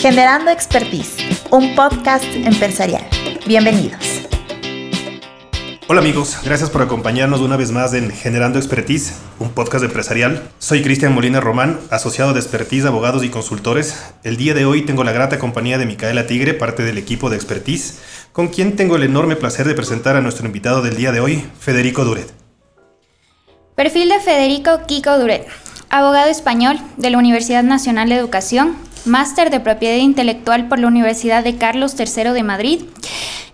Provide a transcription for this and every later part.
Generando Expertise, un podcast empresarial. Bienvenidos. Hola amigos, gracias por acompañarnos una vez más en Generando Expertise, un podcast empresarial. Soy Cristian Molina Román, asociado de Expertise, abogados y consultores. El día de hoy tengo la grata compañía de Micaela Tigre, parte del equipo de Expertise, con quien tengo el enorme placer de presentar a nuestro invitado del día de hoy, Federico Duret. Perfil de Federico Kiko Duret, abogado español de la Universidad Nacional de Educación, máster de propiedad intelectual por la Universidad de Carlos III de Madrid,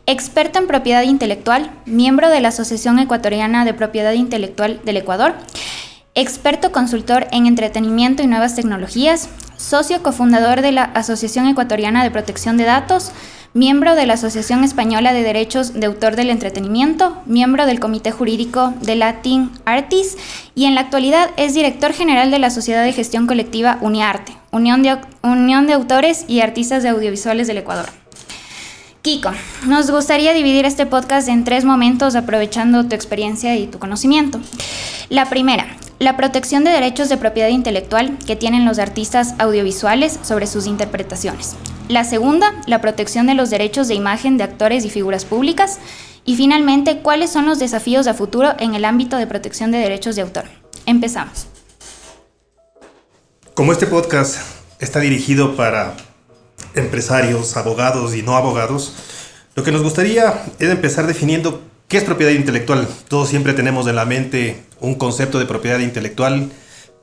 experto en propiedad intelectual, miembro de la Asociación Ecuatoriana de Propiedad Intelectual del Ecuador, experto consultor en entretenimiento y nuevas tecnologías, socio cofundador de la Asociación Ecuatoriana de Protección de Datos, miembro de la Asociación Española de Derechos de Autor del Entretenimiento, miembro del Comité Jurídico de Latin Artis y en la actualidad es director general de la Sociedad de Gestión Colectiva Uniarte, Unión de, Unión de Autores y Artistas de Audiovisuales del Ecuador. Kiko, nos gustaría dividir este podcast en tres momentos aprovechando tu experiencia y tu conocimiento. La primera, la protección de derechos de propiedad intelectual que tienen los artistas audiovisuales sobre sus interpretaciones. La segunda, la protección de los derechos de imagen de actores y figuras públicas. Y finalmente, cuáles son los desafíos a futuro en el ámbito de protección de derechos de autor. Empezamos. Como este podcast está dirigido para empresarios, abogados y no abogados, lo que nos gustaría es empezar definiendo qué es propiedad intelectual. Todos siempre tenemos en la mente un concepto de propiedad intelectual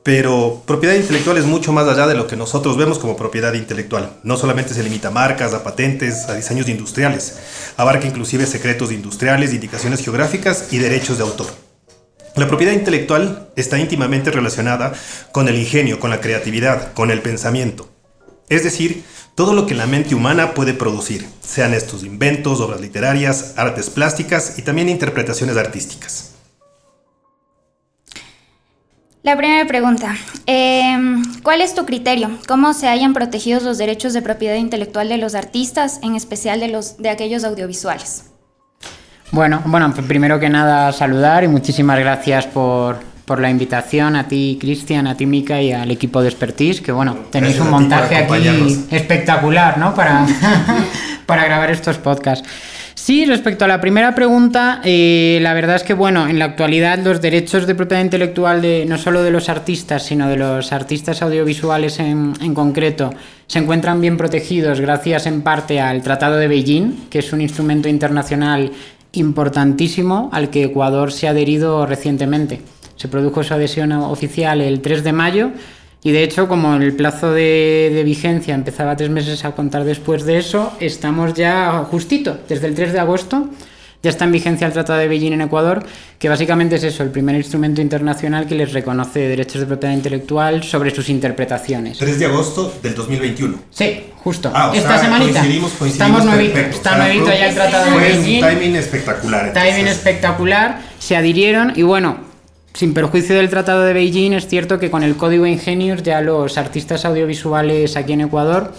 pero propiedad intelectual es mucho más allá de lo que nosotros vemos como propiedad intelectual. No solamente se limita a marcas, a patentes, a diseños industriales. Abarca inclusive secretos industriales, indicaciones geográficas y derechos de autor. La propiedad intelectual está íntimamente relacionada con el ingenio, con la creatividad, con el pensamiento. Es decir, todo lo que la mente humana puede producir, sean estos inventos, obras literarias, artes plásticas y también interpretaciones artísticas. La primera pregunta, em, ¿cuál es tu criterio? ¿Cómo se hayan protegido los derechos de propiedad intelectual de los artistas, en especial de, los, de aquellos audiovisuales? Bueno, bueno, primero que nada saludar y muchísimas gracias por, la invitación a ti, Cristian, a ti, Mica y al equipo de Expertise, que bueno, tenéis un montaje aquí espectacular, ¿no? Para, para grabar estos podcasts. Sí, respecto a la primera pregunta, eh, la verdad es que, bueno, en la actualidad los derechos de propiedad intelectual de no solo de los artistas, sino de los artistas audiovisuales en, en concreto, se encuentran bien protegidos gracias en parte al Tratado de Beijing, que es un instrumento internacional importantísimo al que Ecuador se ha adherido recientemente. Se produjo su adhesión oficial el 3 de mayo y de hecho, como el plazo de, vigencia empezaba tres meses a contar después de eso, estamos ya justito, desde el 3 de agosto, ya está en vigencia el Tratado de Beijing en Ecuador, que básicamente es eso, el primer instrumento internacional que les reconoce derechos de propiedad intelectual sobre sus interpretaciones. 3 de agosto del 2021. Sí, justo. Ah, Esta semanita. Estamos nuevito, está nuevito ya el Tratado de Beijing. timing espectacular. Timing espectacular, se adhirieron y bueno, sin perjuicio del Tratado de Beijing, es cierto que con el Código Ingenios ya los artistas audiovisuales aquí en Ecuador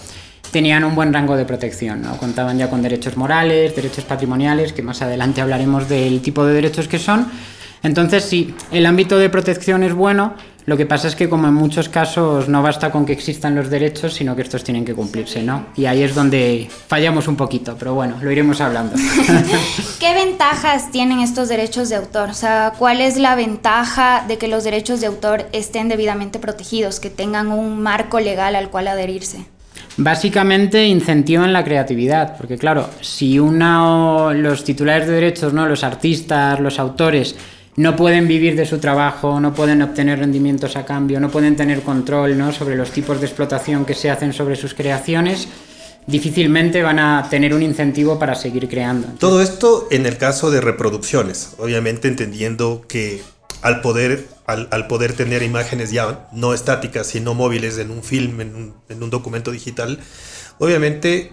tenían un buen rango de protección, contaban ya con derechos morales, derechos patrimoniales, que más adelante hablaremos del tipo de derechos que son. Entonces, sí, el ámbito de protección es bueno, lo que pasa es que como en muchos casos no basta con que existan los derechos, sino que estos tienen que cumplirse, ¿no? Y ahí es donde fallamos un poquito, pero bueno, lo iremos hablando. ¿Qué ventajas tienen estos derechos de autor? O sea, ¿cuál es la ventaja de que los derechos de autor estén debidamente protegidos, que tengan un marco legal al cual adherirse? Básicamente incentivan la creatividad, porque claro, si uno, los titulares de derechos, ¿no? los artistas, los autores, no pueden vivir de su trabajo, no pueden obtener rendimientos a cambio, no pueden tener control sobre los tipos de explotación que se hacen sobre sus creaciones, difícilmente van a tener un incentivo para seguir creando. Todo esto en el caso de reproducciones, obviamente entendiendo que al poder, al, poder tener imágenes ya no estáticas, sino móviles en un film, en un, en un documento digital, obviamente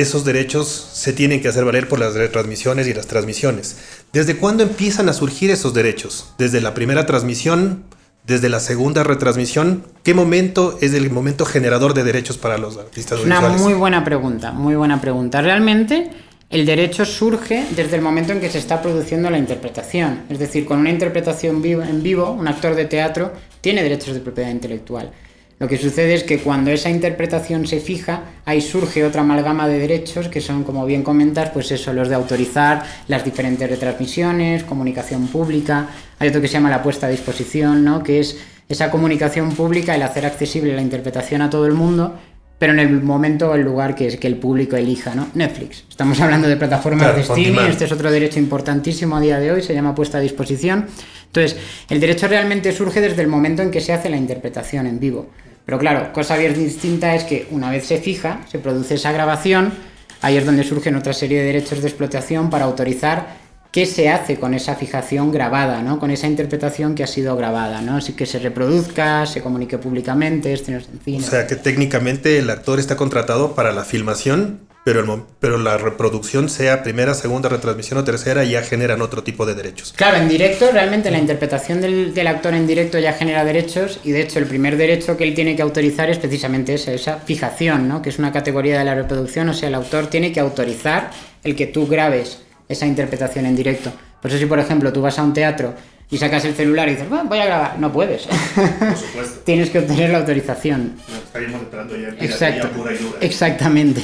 esos derechos se tienen que hacer valer por las retransmisiones y las transmisiones. ¿Desde cuándo empiezan a surgir esos derechos? ¿Desde la primera transmisión? ¿Desde la segunda retransmisión? ¿Qué momento es el momento generador de derechos para los artistas Una muy buena pregunta, muy buena pregunta. Realmente el derecho surge desde el momento en que se está produciendo la interpretación. Es decir, con una interpretación en vivo, un actor de teatro tiene derechos de propiedad intelectual. Lo que sucede es que cuando esa interpretación se fija, ahí surge otra amalgama de derechos que son, como bien comentas, pues eso, los de autorizar las diferentes retransmisiones, comunicación pública. Hay otro que se llama la puesta a disposición, ¿no? Que es esa comunicación pública, el hacer accesible la interpretación a todo el mundo, pero en el momento o el lugar que, es, que el público elija, ¿no? Netflix. Estamos hablando de plataformas de streaming, este es otro derecho importantísimo a día de hoy, se llama puesta a disposición. Entonces, el derecho realmente surge desde el momento en que se hace la interpretación en vivo. Pero claro, cosa bien distinta es que una vez se fija, se produce esa grabación, ahí es donde surgen otra serie de derechos de explotación para autorizar qué se hace con esa fijación grabada, ¿no? con esa interpretación que ha sido grabada, ¿no? Así que se reproduzca, se comunique públicamente, en cine. O sea que técnicamente el actor está contratado para la filmación, pero, el, pero la reproducción sea primera, segunda retransmisión o tercera ya generan otro tipo de derechos. Claro, en directo realmente la interpretación del, del actor en directo ya genera derechos y de hecho el primer derecho que él tiene que autorizar es precisamente esa, esa fijación, ¿no? que es una categoría de la reproducción, o sea, el autor tiene que autorizar el que tú grabes esa interpretación en directo. Por eso si, por ejemplo, tú vas a un teatro y sacas el celular y dices, voy a grabar, no puedes. Por supuesto. Tienes que obtener la autorización. estaríamos esperando ya Exacto. Pura y dura. Exactamente.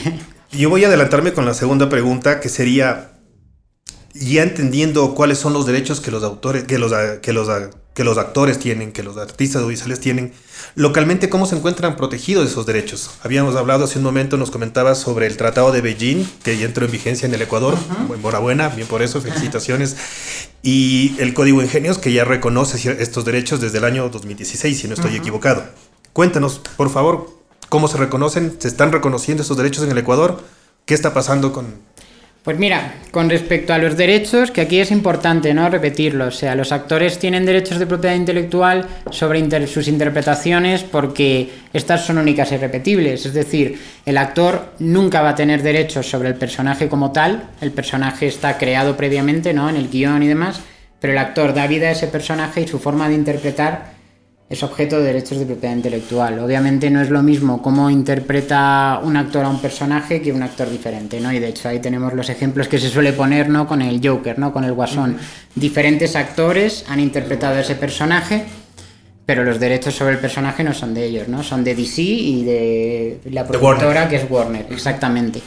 Yo voy a adelantarme con la segunda pregunta, que sería, ya entendiendo cuáles son los derechos que los autores, que los, que los, que los actores tienen, que los artistas audiovisuales tienen, localmente cómo se encuentran protegidos esos derechos. Habíamos hablado hace un momento, nos comentabas sobre el Tratado de Beijing, que ya entró en vigencia en el Ecuador. Enhorabuena, bien por eso, felicitaciones. Y el Código Ingenios, que ya reconoce estos derechos desde el año 2016, si no estoy equivocado. Cuéntanos, por favor, cómo se reconocen, se están reconociendo estos derechos en el Ecuador, qué está pasando con, pues mira, con respecto a los derechos, que aquí es importante no repetirlo, o sea, los actores tienen derechos de propiedad intelectual sobre sus interpretaciones porque estas son únicas y repetibles, es decir, el actor nunca va a tener derechos sobre el personaje como tal, el personaje está creado previamente, ¿no? En el guion y demás, pero el actor da vida a ese personaje y su forma de interpretar es objeto de derechos de propiedad intelectual. Obviamente no es lo mismo cómo interpreta un actor a un personaje que un actor diferente, ¿no? Y de hecho ahí tenemos los ejemplos que se suele poner, ¿no? Con el Joker, ¿no? Con el Guasón. Diferentes actores han interpretado ese personaje, pero los derechos sobre el personaje no son de ellos, ¿no? Son de DC y de la productora que es Warner, exactamente.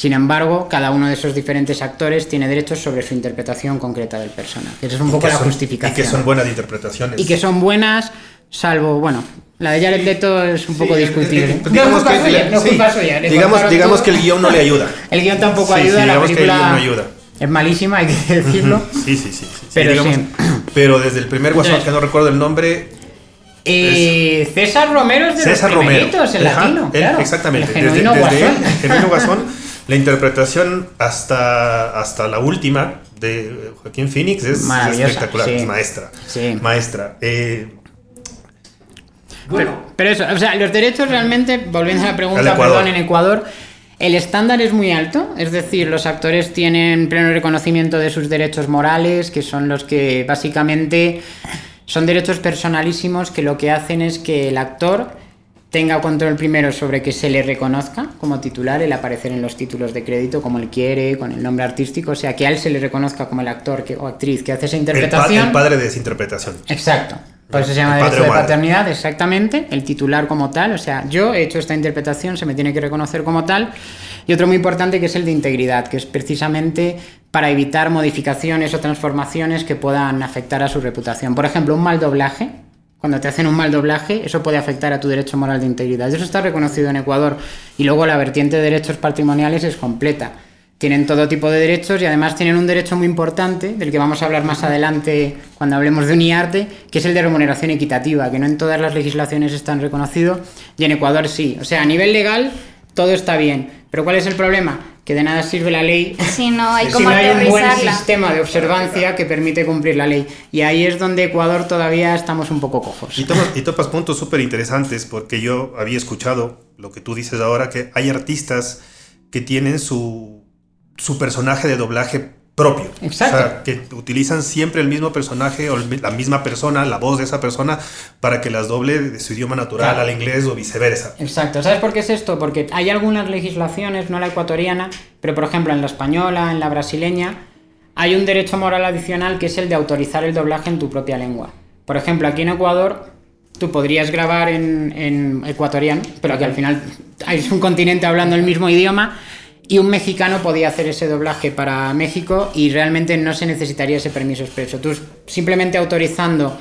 Sin embargo, cada uno de esos diferentes actores tiene derechos sobre su interpretación concreta del personaje. Esa es un poco la justificación. Y que son buenas interpretaciones. Y que son buenas Salvo, bueno, la de Jared Leto es un poco discutible. digamos, que, digamos, que el guion no le ayuda. El guion tampoco ayuda, la película ayuda. es malísima, hay que decirlo. Sí, sí, sí. pero, pero desde el primer Guasón, que no recuerdo el nombre, eh, César Romero es de César los Romero. en latino. claro. Exactamente. El genuino desde, Guasón. Guasón, la interpretación hasta, hasta la última de Joaquín Phoenix es, espectacular, es maestra. Sí. Maestra. Eh, pero, eso, o sea, los derechos realmente, volviendo a la pregunta, perdón, en Ecuador, el estándar es muy alto, es decir, los actores tienen pleno reconocimiento de sus derechos morales, que son los que básicamente son derechos personalísimos que lo que hacen es que el actor tenga control primero sobre que se le reconozca como titular, el aparecer en los títulos de crédito como él quiere, con el nombre artístico, o sea, que a él se le reconozca como el actor o actriz que hace esa interpretación. el padre de esa interpretación. Exacto. Por eso se llama derecho de paternidad, exactamente, el titular como tal, o sea, yo he hecho esta interpretación, se me tiene que reconocer como tal. Y otro muy importante que es el de integridad, que es precisamente para evitar modificaciones o transformaciones que puedan afectar a su reputación. Por ejemplo, un mal doblaje, cuando te hacen un mal doblaje, eso puede afectar a tu derecho moral de integridad. Eso está reconocido en Ecuador. Y luego la vertiente de derechos patrimoniales es completa tienen todo tipo de derechos y además tienen un derecho muy importante, del que vamos a hablar más adelante cuando hablemos de UNIARTE, que es el de remuneración equitativa, que no en todas las legislaciones están reconocido y en Ecuador sí. O sea, a nivel legal todo está bien, pero ¿cuál es el problema? Que de nada sirve la ley si no hay, si no hay un buen sistema de observancia que permite cumplir la ley. Y ahí es donde Ecuador todavía estamos un poco cojos. Y y topas puntos súper interesantes, porque yo había escuchado lo que tú dices ahora, que hay artistas que tienen su su personaje de doblaje propio. Exacto. O sea, que utilizan siempre el mismo personaje o la misma persona, la voz de esa persona, para que las doble de su idioma natural al inglés o viceversa. Exacto. ¿Sabes por qué es esto? Porque hay algunas legislaciones, no la ecuatoriana, pero por ejemplo en la española, en la brasileña, hay un derecho moral adicional que es el de autorizar el doblaje en tu propia lengua. Por ejemplo, aquí en Ecuador tú podrías grabar en, en ecuatoriano, pero que al final es un continente hablando el mismo idioma y un mexicano podía hacer ese doblaje para México y realmente no se necesitaría ese permiso expreso. Tú simplemente autorizando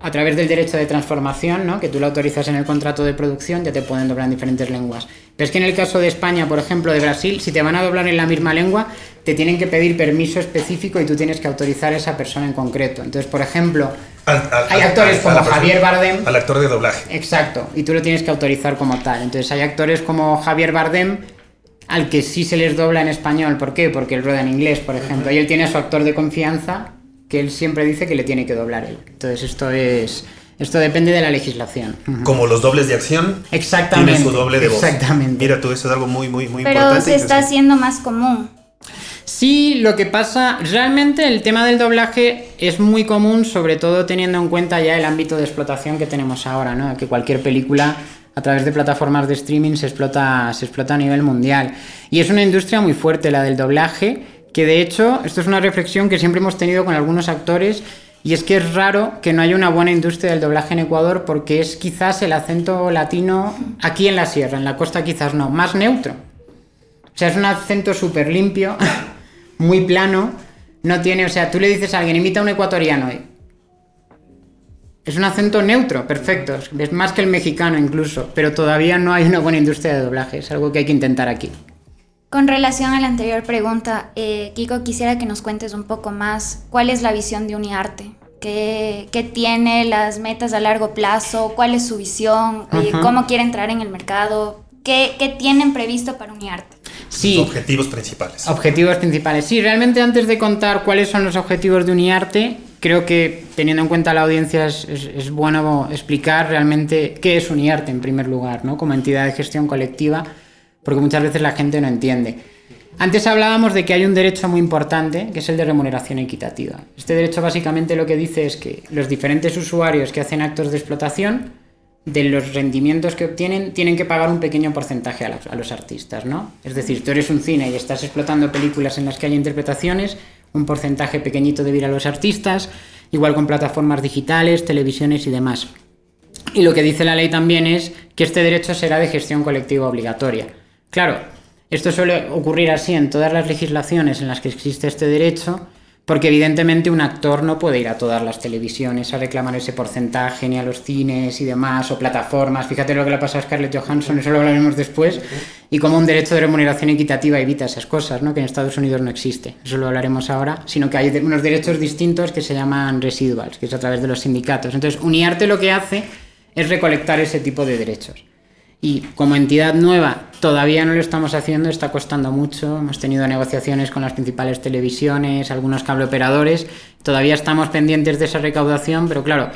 a través del derecho de transformación, ¿no? que tú lo autorizas en el contrato de producción, ya te pueden doblar en diferentes lenguas. Pero es que en el caso de España, por ejemplo, de Brasil, si te van a doblar en la misma lengua, te tienen que pedir permiso específico y tú tienes que autorizar a esa persona en concreto. Entonces, por ejemplo, hay actores como Javier Bardem. Al actor de doblaje. Exacto, y tú lo tienes que autorizar como tal. Entonces, hay actores como Javier Bardem al que sí se les dobla en español. ¿Por qué? Porque él rueda en inglés, por ejemplo. Y él tiene a su actor de confianza que él siempre dice que le tiene que doblar él. Entonces esto es... Esto depende de la legislación. Como los dobles de acción. Exactamente. Tienen su doble de voz. Exactamente. Mira tú, eso es algo muy, muy, muy importante. Pero se está haciendo más común. Sí, lo que pasa, realmente el tema del doblaje es muy común, sobre todo teniendo en cuenta ya el ámbito de explotación que tenemos ahora, ¿no? Que cualquier película a través de plataformas de streaming se explota, se explota a nivel mundial. Y es una industria muy fuerte la del doblaje que de hecho, esto es una reflexión que siempre hemos tenido con algunos actores, y es que es raro que no haya una buena industria del doblaje en Ecuador porque es quizás el acento latino aquí en la sierra, en la costa quizás no, más neutro. O sea, es un acento súper limpio, muy plano, no tiene, o sea, tú le dices a alguien, imita a un ecuatoriano, es un acento neutro, perfecto, es más que el mexicano incluso, pero todavía no hay una buena industria de doblaje, es algo que hay que intentar aquí. Con relación a la anterior pregunta, eh, Kiko, quisiera que nos cuentes un poco más cuál es la visión de Uniarte. ¿Qué, qué tiene las metas a largo plazo? ¿Cuál es su visión? Eh, ¿Cómo quiere entrar en el mercado? ¿Qué, ¿Qué, tienen previsto para Uniarte? Sí. objetivos principales. Objetivos principales. Sí, realmente antes de contar cuáles son los objetivos de Uniarte, creo que teniendo en cuenta la audiencia es, es, es, bueno explicar realmente qué es Uniarte en primer lugar, ¿no? Como entidad de gestión colectiva porque muchas veces la gente no entiende. Antes hablábamos de que hay un derecho muy importante, que es el de remuneración equitativa. Este derecho básicamente lo que dice es que los diferentes usuarios que hacen actos de explotación, de los rendimientos que obtienen, tienen que pagar un pequeño porcentaje a los, artistas, ¿no? Es decir, tú eres un cine y estás explotando películas en las que hay interpretaciones, un porcentaje pequeñito debe ir a los artistas, igual con plataformas digitales, televisiones y demás. Y lo que dice la ley también es que este derecho será de gestión colectiva obligatoria. Claro, esto suele ocurrir así en todas las legislaciones en las que existe este derecho, porque evidentemente un actor no puede ir a todas las televisiones a reclamar ese porcentaje, ni a los cines y demás, o plataformas. Fíjate lo que le pasa a Scarlett Johansson, eso lo hablaremos después, y cómo un derecho de remuneración equitativa evita esas cosas, ¿no? que en Estados Unidos no existe. Eso lo hablaremos ahora, sino que hay unos derechos distintos que se llaman residuals, que es a través de los sindicatos. Entonces, Uniarte lo que hace es recolectar ese tipo de derechos. Y como entidad nueva todavía no lo estamos haciendo, está costando mucho. Hemos tenido negociaciones con las principales televisiones, algunos cable operadores. Todavía estamos pendientes de esa recaudación, pero claro,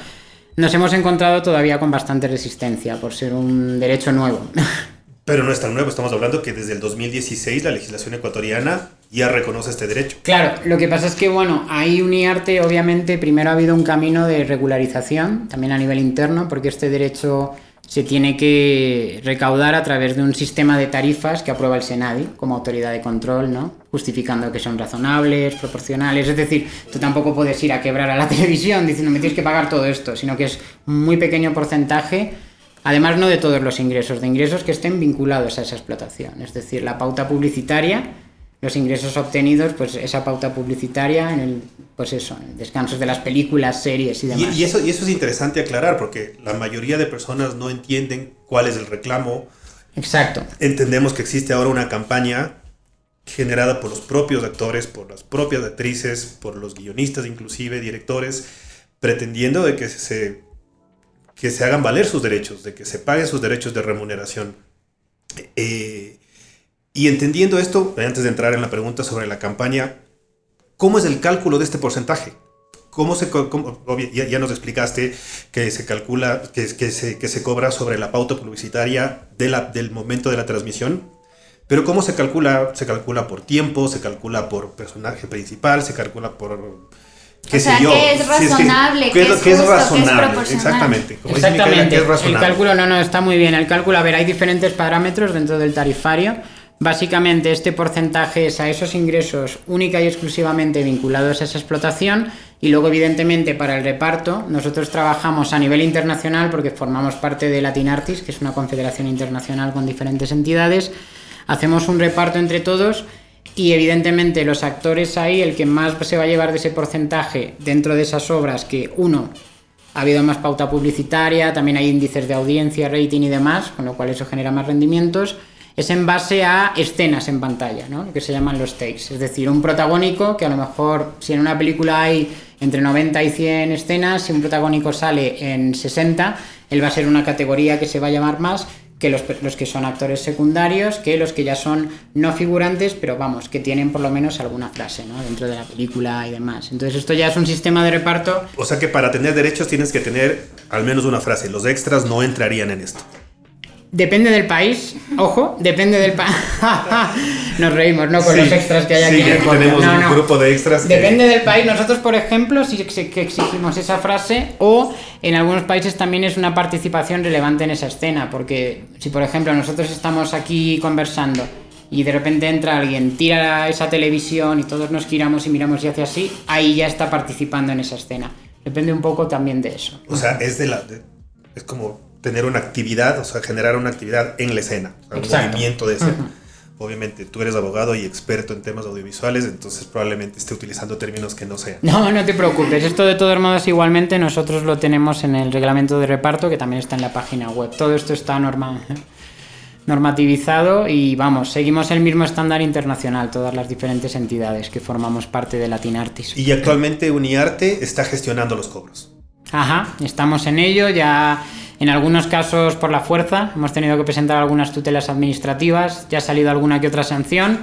nos hemos encontrado todavía con bastante resistencia por ser un derecho nuevo. Pero no es tan nuevo, estamos hablando que desde el 2016 la legislación ecuatoriana ya reconoce este derecho. Claro, lo que pasa es que, bueno, ahí UNIARTE obviamente primero ha habido un camino de regularización, también a nivel interno, porque este derecho se tiene que recaudar a través de un sistema de tarifas que aprueba el Senadi como autoridad de control, ¿no? justificando que son razonables, proporcionales. Es decir, tú tampoco puedes ir a quebrar a la televisión diciendo me tienes que pagar todo esto, sino que es un muy pequeño porcentaje, además no de todos los ingresos, de ingresos que estén vinculados a esa explotación. Es decir, la pauta publicitaria los ingresos obtenidos, pues esa pauta publicitaria en el, pues eso, descansos de las películas, series y demás. Y, eso, y eso es interesante aclarar porque la mayoría de personas no entienden cuál es el reclamo. Exacto. Entendemos que existe ahora una campaña generada por los propios actores, por las propias actrices, por los guionistas inclusive, directores, pretendiendo de que se, que se hagan valer sus derechos, de que se paguen sus derechos de remuneración. Eh, y entendiendo esto, antes de entrar en la pregunta sobre la campaña, ¿cómo es el cálculo de este porcentaje? ¿Cómo se, ya, nos explicaste que se calcula, que, que, se, que se cobra sobre la pauta publicitaria de la, del momento de la transmisión, pero ¿cómo se calcula? Se calcula por tiempo, se calcula por personaje principal, se calcula por... ¿Qué o sea, ¿qué es razonable? ¿qué, es, es, razonable? Exactamente. Exactamente. el cálculo, no, no, está muy bien. El cálculo, a ver, hay diferentes parámetros dentro del tarifario Básicamente este porcentaje es a esos ingresos única y exclusivamente vinculados a esa explotación y luego evidentemente para el reparto nosotros trabajamos a nivel internacional porque formamos parte de Latin Artists, que es una confederación internacional con diferentes entidades. Hacemos un reparto entre todos y evidentemente los actores ahí, el que más se va a llevar de ese porcentaje dentro de esas obras, que uno, ha habido más pauta publicitaria, también hay índices de audiencia, rating y demás, con lo cual eso genera más rendimientos es en base a escenas en pantalla, ¿no? lo que se llaman los takes. Es decir, un protagónico que a lo mejor si en una película hay entre 90 y 100 escenas, si un protagónico sale en 60, él va a ser una categoría que se va a llamar más que los, los, que son actores secundarios, que los que ya son no figurantes, pero vamos, que tienen por lo menos alguna frase dentro de la película y demás. Entonces esto ya es un sistema de reparto. O sea que para tener derechos tienes que tener al menos una frase. Los extras no entrarían en esto. Depende del país, ojo, depende del país. Nos reímos, ¿no? Con los extras que hay aquí. Sí, tenemos un grupo de extras. Depende del país. Nosotros, por ejemplo, sí que exigimos esa frase, o en algunos países también es una participación relevante en esa escena, porque si, por ejemplo, nosotros estamos aquí conversando y de repente entra alguien, tira esa televisión y todos nos giramos y miramos y hace así, ahí ya está participando en esa escena. Depende un poco también de eso. O sea, es de la. es como tener una actividad, o sea, generar una actividad en la escena, un movimiento de escena. Obviamente, tú eres abogado y experto en temas audiovisuales, entonces probablemente esté utilizando términos que no sean. No, no te preocupes. Esto de todos modos igualmente nosotros lo tenemos en el reglamento de reparto que también está en la página web. Todo esto está norma, normativizado y vamos, seguimos el mismo estándar internacional, todas las diferentes entidades que formamos parte de Latin Artis. Y actualmente Uniarte está gestionando los cobros. Ajá, estamos en ello, ya en algunos casos por la fuerza, hemos tenido que presentar algunas tutelas administrativas, ya ha salido alguna que otra sanción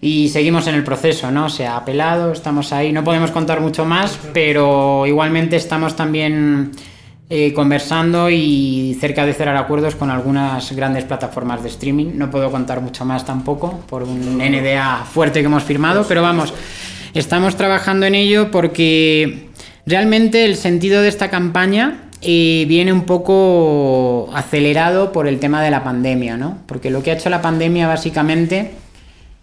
y seguimos en el proceso, ¿no? Se ha apelado, estamos ahí, no podemos contar mucho más, pero igualmente estamos también eh, conversando y cerca de cerrar acuerdos con algunas grandes plataformas de streaming. No puedo contar mucho más tampoco por un NDA fuerte que hemos firmado, pero vamos, estamos trabajando en ello porque realmente el sentido de esta campaña y viene un poco acelerado por el tema de la pandemia, ¿no? Porque lo que ha hecho la pandemia básicamente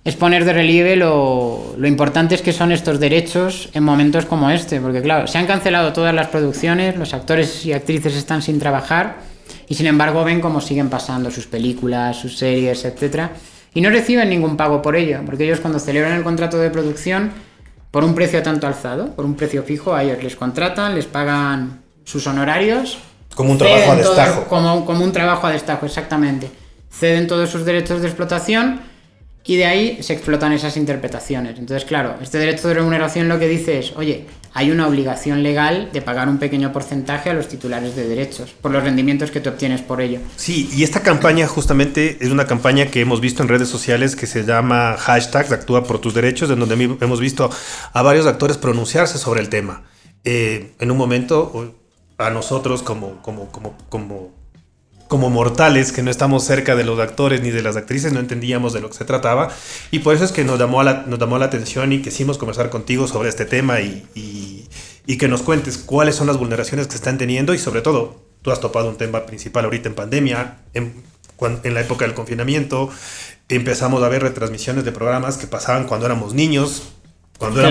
es poner de relieve lo, lo importantes que son estos derechos en momentos como este, porque claro, se han cancelado todas las producciones, los actores y actrices están sin trabajar y sin embargo ven cómo siguen pasando sus películas, sus series, etc. Y no reciben ningún pago por ello, porque ellos cuando celebran el contrato de producción, por un precio tanto alzado, por un precio fijo, a ellos les contratan, les pagan sus honorarios. Como un trabajo a destajo. como, como un trabajo a destajo, exactamente. Ceden todos sus derechos de explotación y de ahí se explotan esas interpretaciones. Entonces, claro, este derecho de remuneración lo que dice es, oye, hay una obligación legal de pagar un pequeño porcentaje a los titulares de derechos por los rendimientos que te obtienes por ello. Sí, y esta campaña justamente es una campaña que hemos visto en redes sociales que se llama hashtag Actúa por tus derechos, en donde hemos visto a varios actores pronunciarse sobre el tema. Eh, en un momento a nosotros como, como, como, como, como mortales que no estamos cerca de los actores ni de las actrices, no entendíamos de lo que se trataba. Y por eso es que nos llamó, la, nos llamó la atención y quisimos conversar contigo sobre este tema y, y, y que nos cuentes cuáles son las vulneraciones que están teniendo y sobre todo, tú has topado un tema principal ahorita en pandemia, en, en la época del confinamiento, empezamos a ver retransmisiones de programas que pasaban cuando éramos niños, cuando,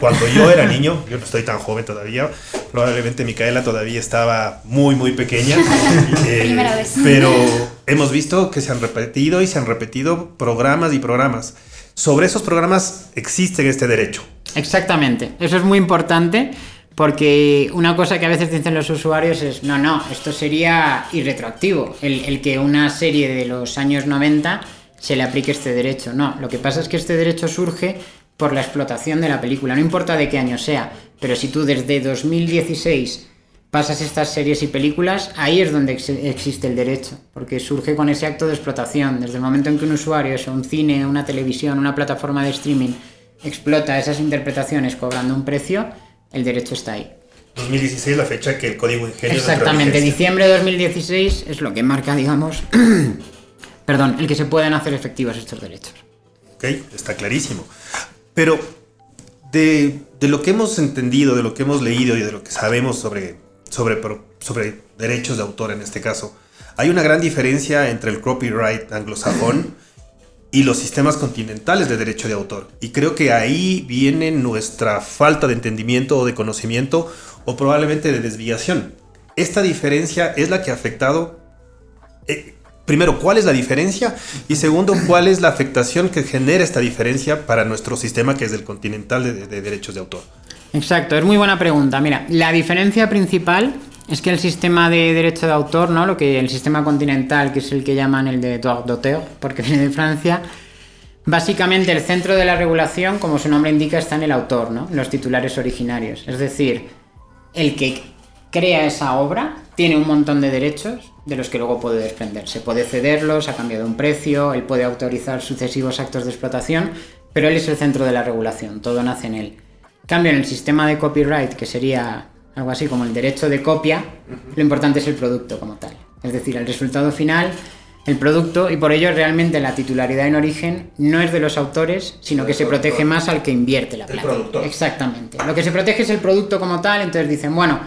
cuando yo era niño, yo no estoy tan joven todavía, probablemente Micaela todavía estaba muy, muy pequeña. Eh, pero hemos visto que se han repetido y se han repetido programas y programas. Sobre esos programas existe este derecho. Exactamente, eso es muy importante porque una cosa que a veces dicen los usuarios es, no, no, esto sería irretroactivo, el, el que una serie de los años 90 se le aplique este derecho. No, lo que pasa es que este derecho surge por la explotación de la película, no importa de qué año sea, pero si tú desde 2016 pasas estas series y películas, ahí es donde existe el derecho, porque surge con ese acto de explotación. Desde el momento en que un usuario, sea un cine, una televisión, una plataforma de streaming, explota esas interpretaciones cobrando un precio, el derecho está ahí. 2016 la fecha que el código ingenio Exactamente, diciembre de 2016 es lo que marca, digamos, perdón, el que se pueden hacer efectivos estos derechos. Ok, está clarísimo. Pero de, lo que hemos entendido, de lo que hemos leído y de lo que sabemos sobre, sobre, derechos de autor en este caso, hay una gran diferencia entre el copyright anglosajón y los sistemas continentales de derecho de autor. Y creo que ahí viene nuestra falta de entendimiento o de conocimiento o probablemente de desviación. Esta diferencia es la que ha afectado, eh, primero, ¿cuál es la diferencia? Y segundo, ¿cuál es la afectación que genera esta diferencia para nuestro sistema que es el continental de, de derechos de autor? Exacto, es muy buena pregunta. Mira, la diferencia principal es que el sistema de derecho de autor, ¿no? Lo que el sistema continental, que es el que llaman el de droit d'auteur, porque viene de Francia, básicamente el centro de la regulación, como su nombre indica, está en el autor, ¿no? Los titulares originarios. Es decir, el que crea esa obra tiene un montón de derechos de los que luego puede desprenderse. Puede cederlos a cambio de un precio, él puede autorizar sucesivos actos de explotación, pero él es el centro de la regulación, todo nace en él. cambio, en el sistema de copyright, que sería algo así como el derecho de copia, lo importante es el producto como tal. Es decir, el resultado final, el producto, y por ello realmente la titularidad en origen no es de los autores, sino que se protege más al que invierte la plata. Exactamente. Lo que se protege es el producto como tal, entonces dicen, bueno,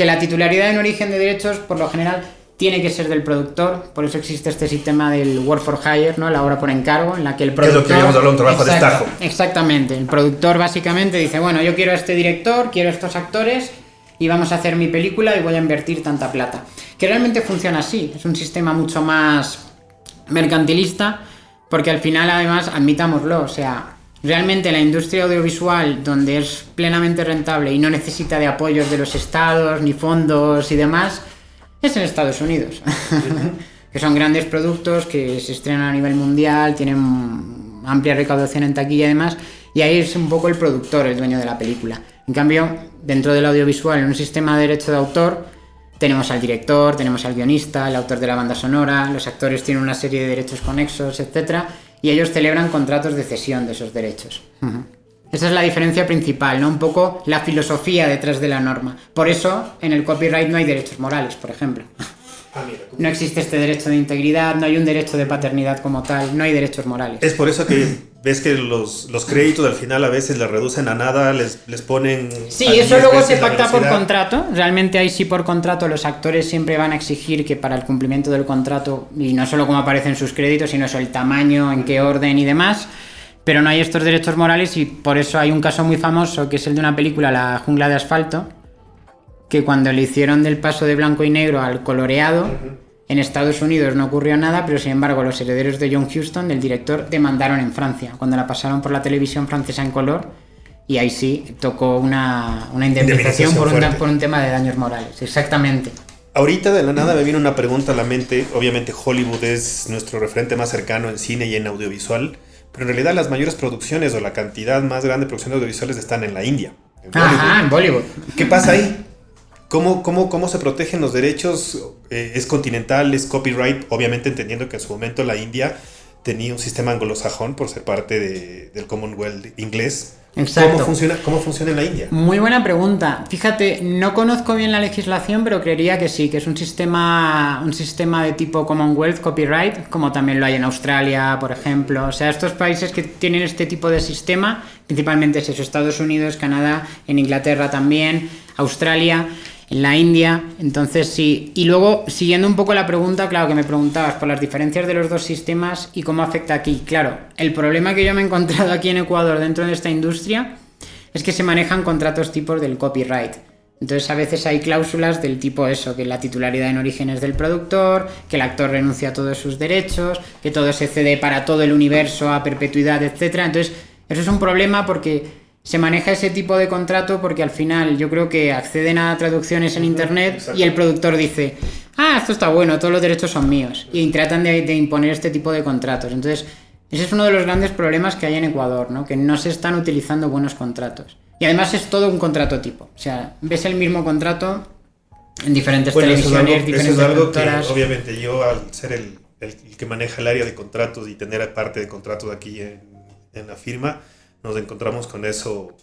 que la titularidad en origen de derechos, por lo general, tiene que ser del productor, por eso existe este sistema del work for hire, ¿no? la obra por encargo, en la que el productor... Es lo que habíamos hablado, un trabajo de estajo. Exactamente, el productor básicamente dice, bueno, yo quiero a este director, quiero estos actores y vamos a hacer mi película y voy a invertir tanta plata. Que realmente funciona así, es un sistema mucho más mercantilista, porque al final además, admitámoslo, o sea, realmente la industria audiovisual, donde es plenamente rentable y no necesita de apoyos de los estados, ni fondos y demás, es en Estados Unidos. que son grandes productos que se estrenan a nivel mundial, tienen amplia recaudación en taquilla y demás, y ahí es un poco el productor, el dueño de la película. En cambio, dentro del audiovisual, en un sistema de derecho de autor, tenemos al director, tenemos al guionista, el autor de la banda sonora, los actores tienen una serie de derechos conexos, etc. Y ellos celebran contratos de cesión de esos derechos. Esa es la diferencia principal, ¿no? Un poco la filosofía detrás de la norma. Por eso, en el copyright no hay derechos morales, por ejemplo. Ah, no existe este derecho de integridad, no hay un derecho de paternidad como tal, no hay derechos morales. Es por eso que ves que los, los créditos al final a veces les reducen a nada, les, les ponen... Sí, eso luego se pacta por contrato. Realmente ahí sí por contrato los actores siempre van a exigir que para el cumplimiento del contrato, y no solo como aparecen sus créditos, sino eso, el tamaño, en qué orden y demás, pero no hay estos derechos morales y por eso hay un caso muy famoso que es el de una película, La jungla de asfalto, que cuando le hicieron del paso de blanco y negro al coloreado, en Estados Unidos no ocurrió nada, pero sin embargo los herederos de John Huston, del director, demandaron en Francia, cuando la pasaron por la televisión francesa en color, y ahí sí tocó una, una indemnización, por, un, por un tema de daños morales, exactamente. Ahorita de la nada me vino una pregunta a la mente, obviamente Hollywood es nuestro referente más cercano en cine y en audiovisual, pero en realidad las mayores producciones o la cantidad más grande de producciones audiovisuales están en la India. En Ajá, en Bollywood. ¿Qué pasa ahí? ¿Cómo, cómo, cómo se protegen los derechos? Eh, ¿Es continental? ¿Es copyright? Obviamente entendiendo que en su momento la India tenía un sistema anglosajón por ser parte de, del Commonwealth inglés. Exacto. ¿Cómo funciona, ¿Cómo funciona en la India? Muy buena pregunta. Fíjate, no conozco bien la legislación, pero creería que sí, que es un sistema, un sistema de tipo Commonwealth Copyright, como también lo hay en Australia, por ejemplo. O sea, estos países que tienen este tipo de sistema, principalmente es eso, Estados Unidos, Canadá, en Inglaterra también, Australia en la India. Entonces sí. Y luego, siguiendo un poco la pregunta, claro, que me preguntabas por las diferencias de los dos sistemas y cómo afecta aquí. Claro, el problema que yo me he encontrado aquí en Ecuador dentro de esta industria es que se manejan contratos tipos del copyright. Entonces a veces hay cláusulas del tipo eso, que la titularidad en origen es del productor, que el actor renuncia a todos sus derechos, que todo se cede para todo el universo a perpetuidad, etc. Entonces eso es un problema porque se maneja ese tipo de contrato porque al final yo creo que acceden a traducciones en internet y el productor dice, ah, esto está bueno, todos los derechos son míos. Y tratan de, imponer este tipo de contratos. Entonces, ese es uno de los grandes problemas que hay en Ecuador, ¿no? que no se están utilizando buenos contratos. Y además es todo un contrato tipo. O sea, ves el mismo contrato en diferentes televisiones, diferentes eso es algo que, obviamente yo al ser el, el, que maneja el área de contratos y tener parte de contratos aquí en, en la firma, nos encontramos con eso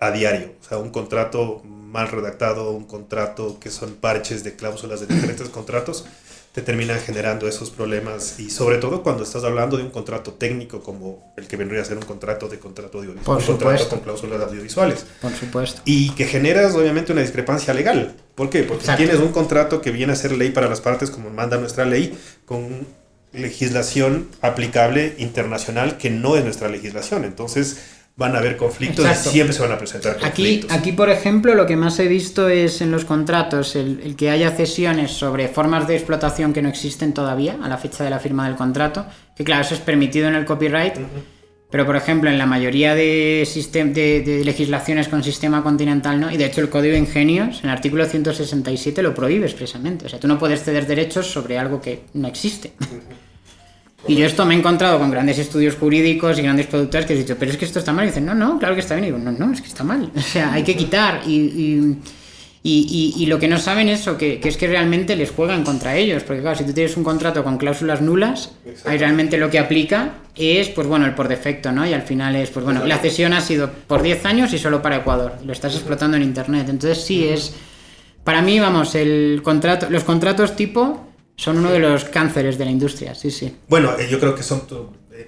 a diario. O sea, un contrato mal redactado, un contrato que son parches de cláusulas de diferentes contratos, te terminan generando esos problemas. Y sobre todo cuando estás hablando de un contrato técnico como el que vendría a ser un contrato de contrato audiovisual, Por un contrato con cláusulas audiovisuales. Por supuesto. Y que generas obviamente una discrepancia legal. ¿Por qué? Porque tienes un contrato que viene a ser ley para las partes, como manda nuestra ley, con legislación aplicable internacional que no es nuestra legislación. Entonces van a haber conflictos y siempre se van a presentar conflictos. Aquí, aquí, por ejemplo, lo que más he visto es en los contratos el, que haya cesiones sobre formas de explotación que no existen todavía a la fecha de la firma del contrato, que claro, eso es permitido en el copyright. Pero, por ejemplo, en la mayoría de, de, de, legislaciones con sistema continental no, y de hecho el Código de Ingenios, en el artículo 167, lo prohíbe expresamente. O sea, tú no puedes ceder derechos sobre algo que no existe. Y yo esto me he encontrado con grandes estudios jurídicos y grandes productores que he dicho, pero es que esto está mal. Y dicen, no, no, claro que está bien. Y digo, no, no, es que está mal. O sea, hay que quitar. Y, y, y, lo que no saben es eso, que, que, es que realmente les juegan contra ellos. Porque claro, si tú tienes un contrato con cláusulas nulas, ahí realmente lo que aplica es, pues bueno, el por defecto, ¿no? Y al final es, pues bueno, la cesión ha sido por 10 años y solo para Ecuador. Lo estás explotando en Internet. Entonces sí es... Para mí, vamos, el contrato, los contratos tipo son uno de los cánceres de la industria, sí, sí. Bueno, eh, yo creo que son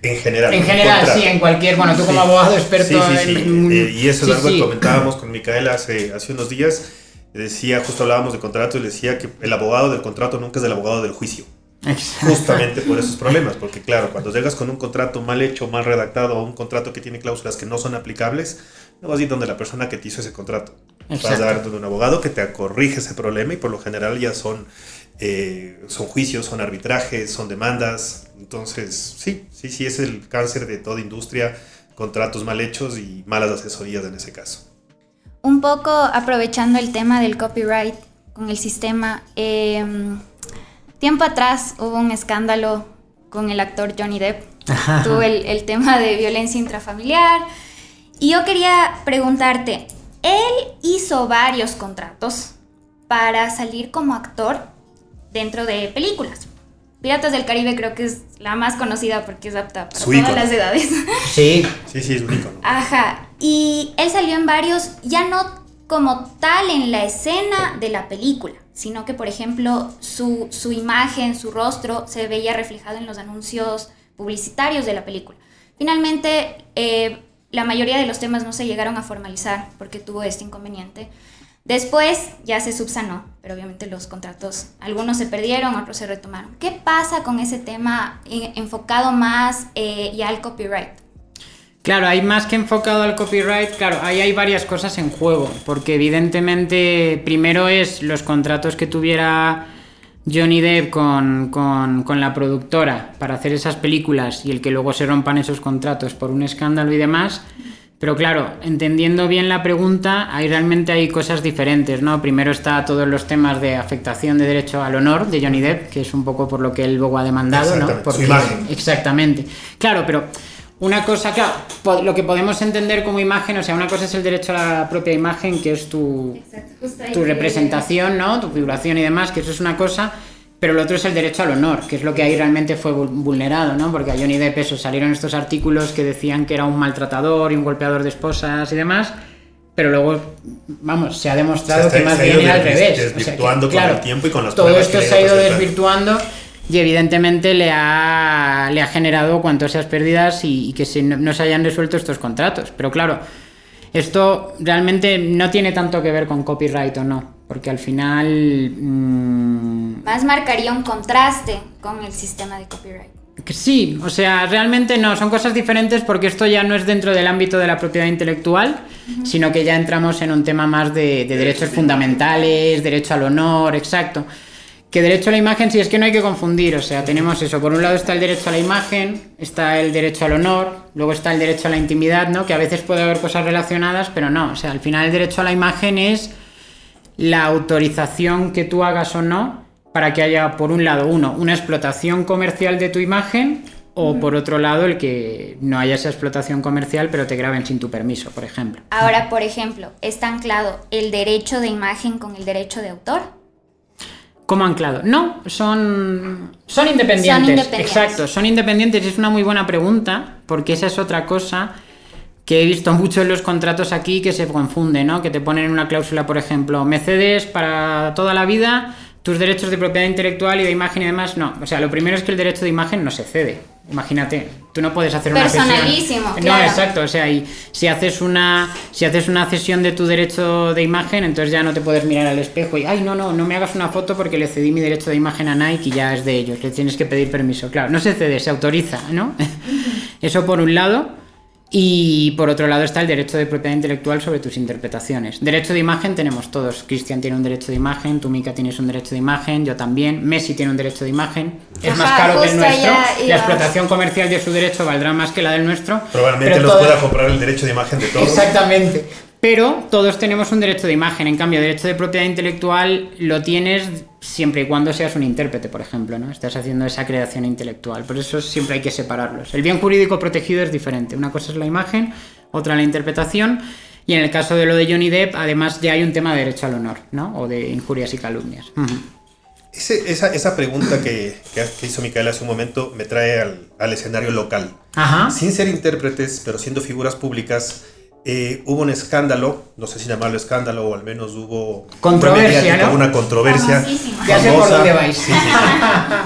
en general. En general, sí, en cualquier, bueno, tú como abogado experto en... Eh, y eso es algo que comentábamos con Micaela hace, hace unos días. Decía, justo hablábamos de contrato y decía que el abogado del contrato nunca es el abogado del juicio. Justamente por esos problemas, porque claro, cuando llegas con un contrato mal hecho, mal redactado o un contrato que tiene cláusulas que no son aplicables, no vas a ir donde la persona que te hizo ese contrato. Vas a dar donde un abogado que te corrige ese problema y por lo general ya son eh, son juicios, son arbitrajes, son demandas. Entonces, sí, sí, sí, es el cáncer de toda industria, contratos mal hechos y malas asesorías en ese caso. Un poco aprovechando el tema del copyright con el sistema, em, tiempo atrás hubo un escándalo con el actor Johnny Depp. Tuvo el, el tema de violencia intrafamiliar. Y yo quería preguntarte, él hizo varios contratos para salir como actor dentro de películas. Piratas del Caribe creo que es la más conocida porque es apta para todas las edades. Sí. sí, sí, es un Ajá. Y él salió en varios, ya no como tal en la escena de la película, sino que, por ejemplo, su, su imagen, su rostro se veía reflejado en los anuncios publicitarios de la película. Finalmente, eh, la mayoría de los temas no se llegaron a formalizar porque tuvo este inconveniente. Después ya se subsanó, pero obviamente los contratos, algunos se perdieron, otros se retomaron. ¿Qué pasa con ese tema enfocado más eh, al copyright? Claro, hay más que enfocado al copyright, claro, ahí hay varias cosas en juego, porque evidentemente primero es los contratos que tuviera Johnny Depp con, con, con, la productora para hacer esas películas y el que luego se rompan esos contratos por un escándalo y demás, pero claro, entendiendo bien la pregunta, ahí realmente hay cosas diferentes, ¿no? Primero está todos los temas de afectación de derecho al honor de Johnny Depp, que es un poco por lo que él luego ha demandado, ¿no? Porque, Su imagen. Exactamente. Claro, pero una cosa, claro, lo que podemos entender como imagen, o sea, una cosa es el derecho a la propia imagen, que es tu, tu representación, ¿no? Tu figuración y demás, que eso es una cosa pero lo otro es el derecho al honor, que es lo que ahí realmente fue vulnerado, ¿no? Porque a Johnny Depp eso, salieron estos artículos que decían que era un maltratador y un golpeador de esposas y demás, pero luego, vamos, se ha demostrado que más bien era al revés. Desvirtuando con el tiempo y con las Todo esto se ha ido desvirtuando y evidentemente le ha, le ha generado cuanto seas pérdidas y, que se, no se hayan resuelto estos contratos. Pero claro, esto realmente no tiene tanto que ver con copyright o no, porque al final... Mm, Más marcaría un contraste con el sistema de copyright. Sí, o sea, realmente no, son cosas diferentes porque esto ya no es dentro del ámbito de la propiedad intelectual, sino que ya entramos en un tema más de derechos fundamentales, derecho al honor, exacto. Que derecho a la imagen, sí, es que no hay que confundir, o sea, tenemos eso, por un lado está el derecho a la imagen, está el derecho al honor, luego está el derecho a la intimidad, ¿no? Que a veces puede haber cosas relacionadas, pero no, o sea, al final el derecho a la imagen es la autorización que tú hagas o no para que haya, por un lado, uno, una explotación comercial de tu imagen, o por otro lado, el que no haya esa explotación comercial, pero te graben sin tu permiso, por ejemplo. Ahora, por ejemplo, ¿está anclado el derecho de imagen con el derecho de autor? ¿Cómo anclado? No, son, son independientes. Exacto, son independientes. Es una muy buena pregunta, porque esa es otra cosa que he visto mucho en los contratos aquí que se confunde, ¿no? Que te ponen una cláusula, por ejemplo, me cedes para toda la vida tus derechos de propiedad intelectual y de imagen y demás. No, o sea, lo primero es que el derecho de imagen no se cede. Imagínate, tú no puedes hacer una Personalísimo, No, exacto, o sea, y si haces una si haces una cesión de tu derecho de imagen, entonces ya no te puedes mirar al espejo y ay, no, no, no me hagas una foto porque le cedí mi derecho de imagen a Nike y ya es de ellos, le tienes que pedir permiso. Claro, no se cede, se autoriza, ¿no? Eso por un lado. Y por otro lado está el derecho de propiedad intelectual sobre tus interpretaciones. Derecho de imagen tenemos todos. Cristian tiene un derecho de imagen, tú Mica tienes un derecho de imagen, yo también. Messi tiene un derecho de imagen. Es más caro que el nuestro. La explotación comercial de su derecho valdrá más que la del nuestro. Probablemente nos pueda comprar el derecho de imagen de todos. Exactamente. Pero todos tenemos un derecho de imagen. En cambio, derecho de propiedad intelectual lo tienes siempre y cuando seas un intérprete, por ejemplo, ¿no? Estás haciendo esa creación intelectual. Por eso siempre hay que separarlos. El bien jurídico protegido es diferente. Una cosa es la imagen, otra la interpretación. Y en el caso de lo de Johnny Depp, además ya hay un tema de derecho al honor, ¿no? O de injurias y calumnias. esa, pregunta que, hizo Micaela hace un momento me trae al, al escenario local. Ajá. Sin ser intérpretes, pero siendo figuras públicas, eh, hubo un escándalo, no sé si llamarlo escándalo o al menos hubo controversia, una controversia. Ya sé por dónde vais.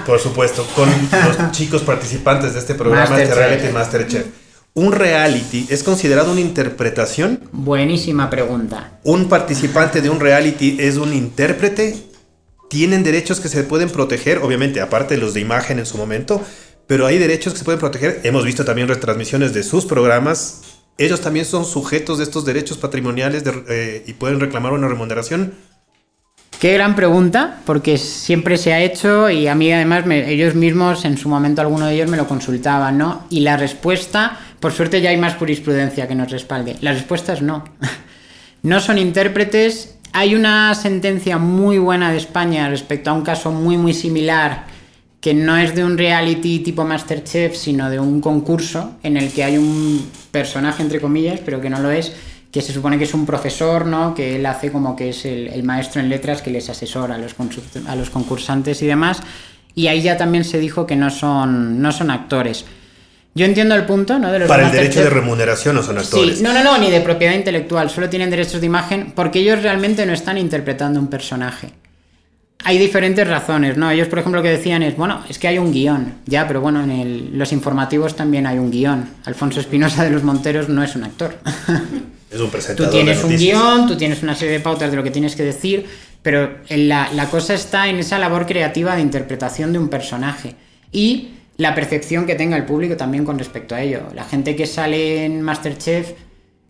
por supuesto, con los chicos participantes de este programa, este reality Masterchef. ¿Un reality es considerado una interpretación? Buenísima pregunta. ¿Un participante de un reality es un intérprete? ¿Tienen derechos que se pueden proteger? Obviamente, aparte de los de imagen en su momento, pero hay derechos que se pueden proteger. Hemos visto también retransmisiones de sus programas ellos también son sujetos de estos derechos patrimoniales eh, y pueden reclamar una remuneración. Qué gran pregunta, porque siempre se ha hecho y a mí además ellos mismos en su momento alguno de ellos me lo consultaban, ¿no? Y la respuesta, por suerte ya hay más jurisprudencia que nos respalde. La respuesta es no. no son intérpretes. Hay una sentencia muy buena de España respecto a un caso muy muy similar que no es de un reality tipo Masterchef, sino de un concurso en el que hay un personaje, entre comillas, pero que no lo es, que se supone que es un profesor, ¿no? Que él hace como que es el, maestro en letras que les asesora a los, a los concursantes y demás. Y ahí ya también se dijo que no son, no son actores. Yo entiendo el punto, ¿no? De Para el derecho de remuneración no son actores. Sí, no, no, no, ni de propiedad intelectual, solo tienen derechos de imagen porque ellos realmente no están interpretando un personaje hay diferentes razones, ¿no? Ellos, por ejemplo, lo que decían es, bueno, es que hay un guion, ya, pero bueno, en los informativos también hay un guion. Alfonso Espinosa de los Monteros no es un actor. Es un presentador. Tú tienes un guion, tú tienes una serie de pautas de lo que tienes que decir, pero la, la cosa está en esa labor creativa de interpretación de un personaje y la percepción que tenga el público también con respecto a ello. La gente que sale en Masterchef,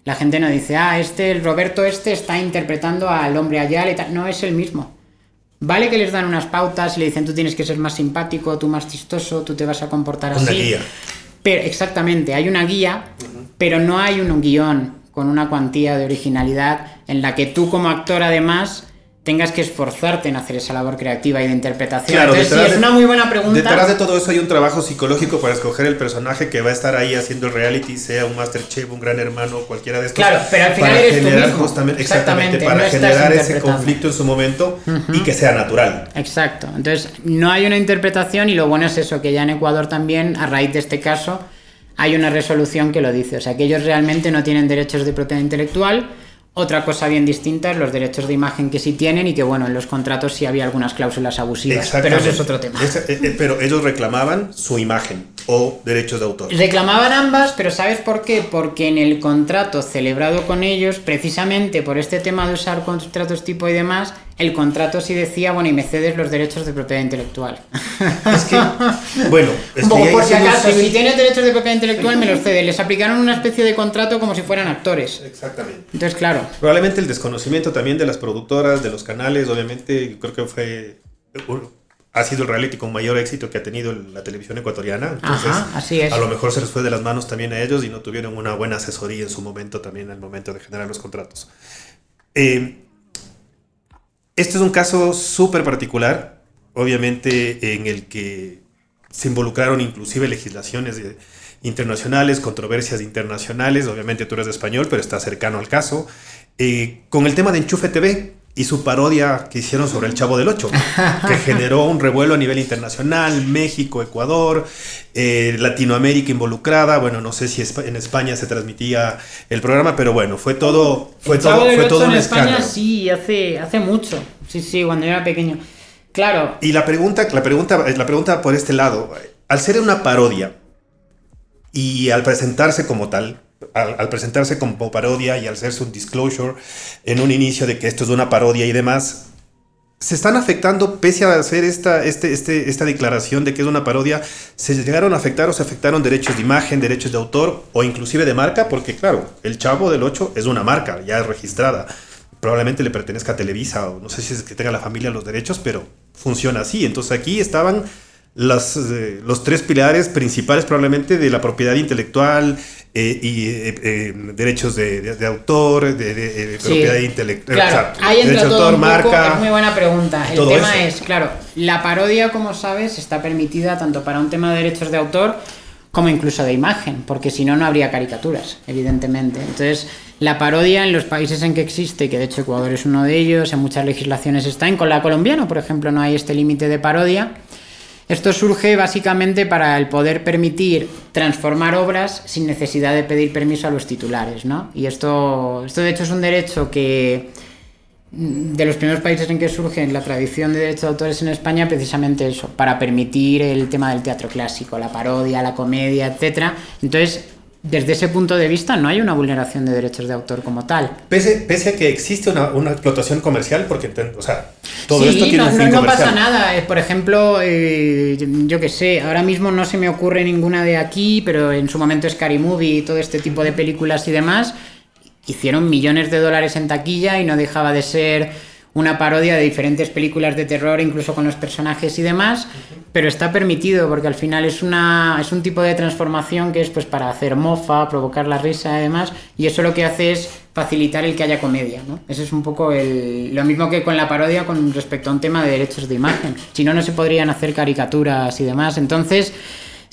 la gente no dice, ah, este, el Roberto este está interpretando al hombre allá. No es el mismo. Vale que les dan unas pautas y le dicen tú tienes que ser más simpático, tú más chistoso, tú te vas a comportar así. Una guía. Pero, exactamente, hay una guía, pero no hay un guion con una cuantía de originalidad en la que tú como actor además tengas que esforzarte en hacer esa labor creativa y de interpretación. Claro, Entonces, es una muy buena pregunta. Detrás de todo eso hay un trabajo psicológico para escoger el personaje que va a estar ahí haciendo el reality, sea un Masterchef, un gran hermano, cualquiera de estos. Claro, pero al final para eres generar tú mismo. Justamente, exactamente, para generar ese conflicto en su momento y que sea natural. Exacto. Entonces, no hay una interpretación y lo bueno es eso, que ya en Ecuador también, a raíz de este caso, hay una resolución que lo dice. O sea, que ellos realmente no tienen derechos de propiedad intelectual otra cosa bien distinta es los derechos de imagen que sí tienen y que, bueno, en los contratos sí había algunas cláusulas abusivas. Pero eso es otro tema. Eh, eh, pero ellos reclamaban su imagen o derechos de autor. Reclamaban ambas, pero ¿sabes por qué? Porque en el contrato celebrado con ellos, precisamente por este tema de usar contratos tipo y demás, el contrato sí decía, bueno, y me cedes los derechos de propiedad intelectual. Es que, bueno, es que por si acaso, si tienes derechos de propiedad intelectual, me los cede. Les aplicaron una especie de contrato como si fueran actores. Exactamente. Entonces, claro. Probablemente el desconocimiento también de las productoras, de los canales, obviamente, creo que fue ha sido el reality con mayor éxito que ha tenido la televisión ecuatoriana. Entonces, así es. a lo mejor se les fue de las manos también a ellos y no tuvieron una buena asesoría en su momento también al momento de generar los contratos. Eh, este es un caso súper particular, obviamente en el que se involucraron inclusive legislaciones internacionales, controversias internacionales, obviamente tú eres de español, pero está cercano al caso, eh, con el tema de Enchufe TV y su parodia que hicieron sobre el Chavo del Ocho, que generó un revuelo a nivel internacional, México, Ecuador, eh, Latinoamérica involucrada, bueno, no sé si en España se transmitía el programa, pero bueno, fue todo, fue todo, fue todo un en España sí, hace, hace mucho, sí, sí, cuando yo era pequeño. Claro. Y la pregunta, la pregunta, la pregunta por este lado, al ser una parodia, Y al presentarse como tal, al, presentarse como parodia y al hacerse un disclosure en un inicio de que esto es una parodia y demás, se están afectando, pese a hacer esta, este, este, esta declaración de que es una parodia, se llegaron a afectar o se afectaron derechos de imagen, derechos de autor o inclusive de marca, porque claro, el Chavo del 8 es una marca ya registrada. Probablemente le pertenezca a Televisa o no sé si es que tenga la familia los derechos, pero funciona así. Entonces aquí estaban eh, los tres pilares principales probablemente de la propiedad intelectual eh, y eh, derechos de, autor, de, propiedad intelectual. Claro, ahí entra todo marca. es muy buena pregunta. El tema es, claro, la parodia, como sabes, está permitida tanto para un tema de derechos de autor como incluso de imagen, porque si no, no habría caricaturas, evidentemente. Entonces, la parodia en los países en que existe, que de hecho Ecuador es uno de ellos, en muchas legislaciones está, en con la colombiana, por ejemplo, no hay este límite de parodia. Esto surge básicamente para el poder permitir transformar obras sin necesidad de pedir permiso a los titulares, ¿no? Y esto, esto de hecho es un derecho que mm, de los primeros países en que surge la tradición de derechos de autores en España, precisamente eso, para permitir el tema del teatro clásico, la parodia, la comedia, etc. Entonces, desde ese punto de vista no hay una vulneración de derechos de autor como tal. Pese, pese a que existe una, una, explotación comercial, porque o sea, todo esto tiene no, un fin no, no pasa nada. Eh, por ejemplo, eh, yo qué sé, ahora mismo no se me ocurre ninguna de aquí, pero en su momento Scary Movie y todo este tipo de películas y demás hicieron millones de dólares en taquilla y no dejaba de ser una parodia de diferentes películas de terror, incluso con los personajes y demás, pero está permitido porque al final es, una, es un tipo de transformación que es pues para hacer mofa, provocar la risa y demás, y eso lo que hace es facilitar el que haya comedia, ¿no? Eso es un poco el, lo mismo que con la parodia con respecto a un tema de derechos de imagen. Si no, no se podrían hacer caricaturas y demás. Entonces,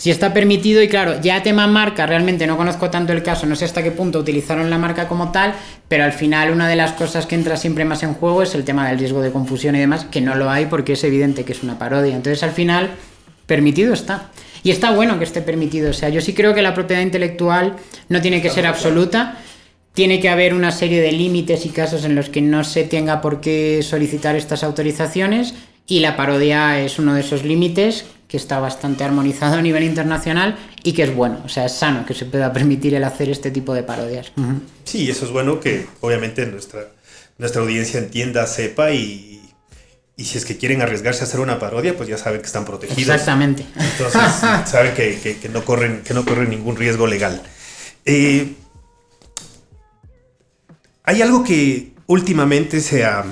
si está permitido y claro, ya tema marca, realmente no conozco tanto el caso, no sé hasta qué punto utilizaron la marca como tal, pero al final una de las cosas que entra siempre más en juego es el tema del riesgo de confusión y demás, que no lo hay porque es evidente que es una parodia. Entonces al final, permitido está. Y está bueno que esté permitido. O sea, yo sí creo que la propiedad intelectual no tiene que ser absoluta. Tiene que haber una serie de límites y casos en los que no se tenga por qué solicitar estas autorizaciones y la parodia es uno de esos límites que está bastante armonizado a nivel internacional y que es bueno, o sea, es sano que se pueda permitir el hacer este tipo de parodias. Sí, eso es bueno que obviamente nuestra, nuestra audiencia entienda, sepa y, y si es que quieren arriesgarse a hacer una parodia, pues ya saben que están protegidos. Exactamente. Entonces, saben que, que, no corren, que no corren ningún riesgo legal. Eh, hay algo que últimamente se ha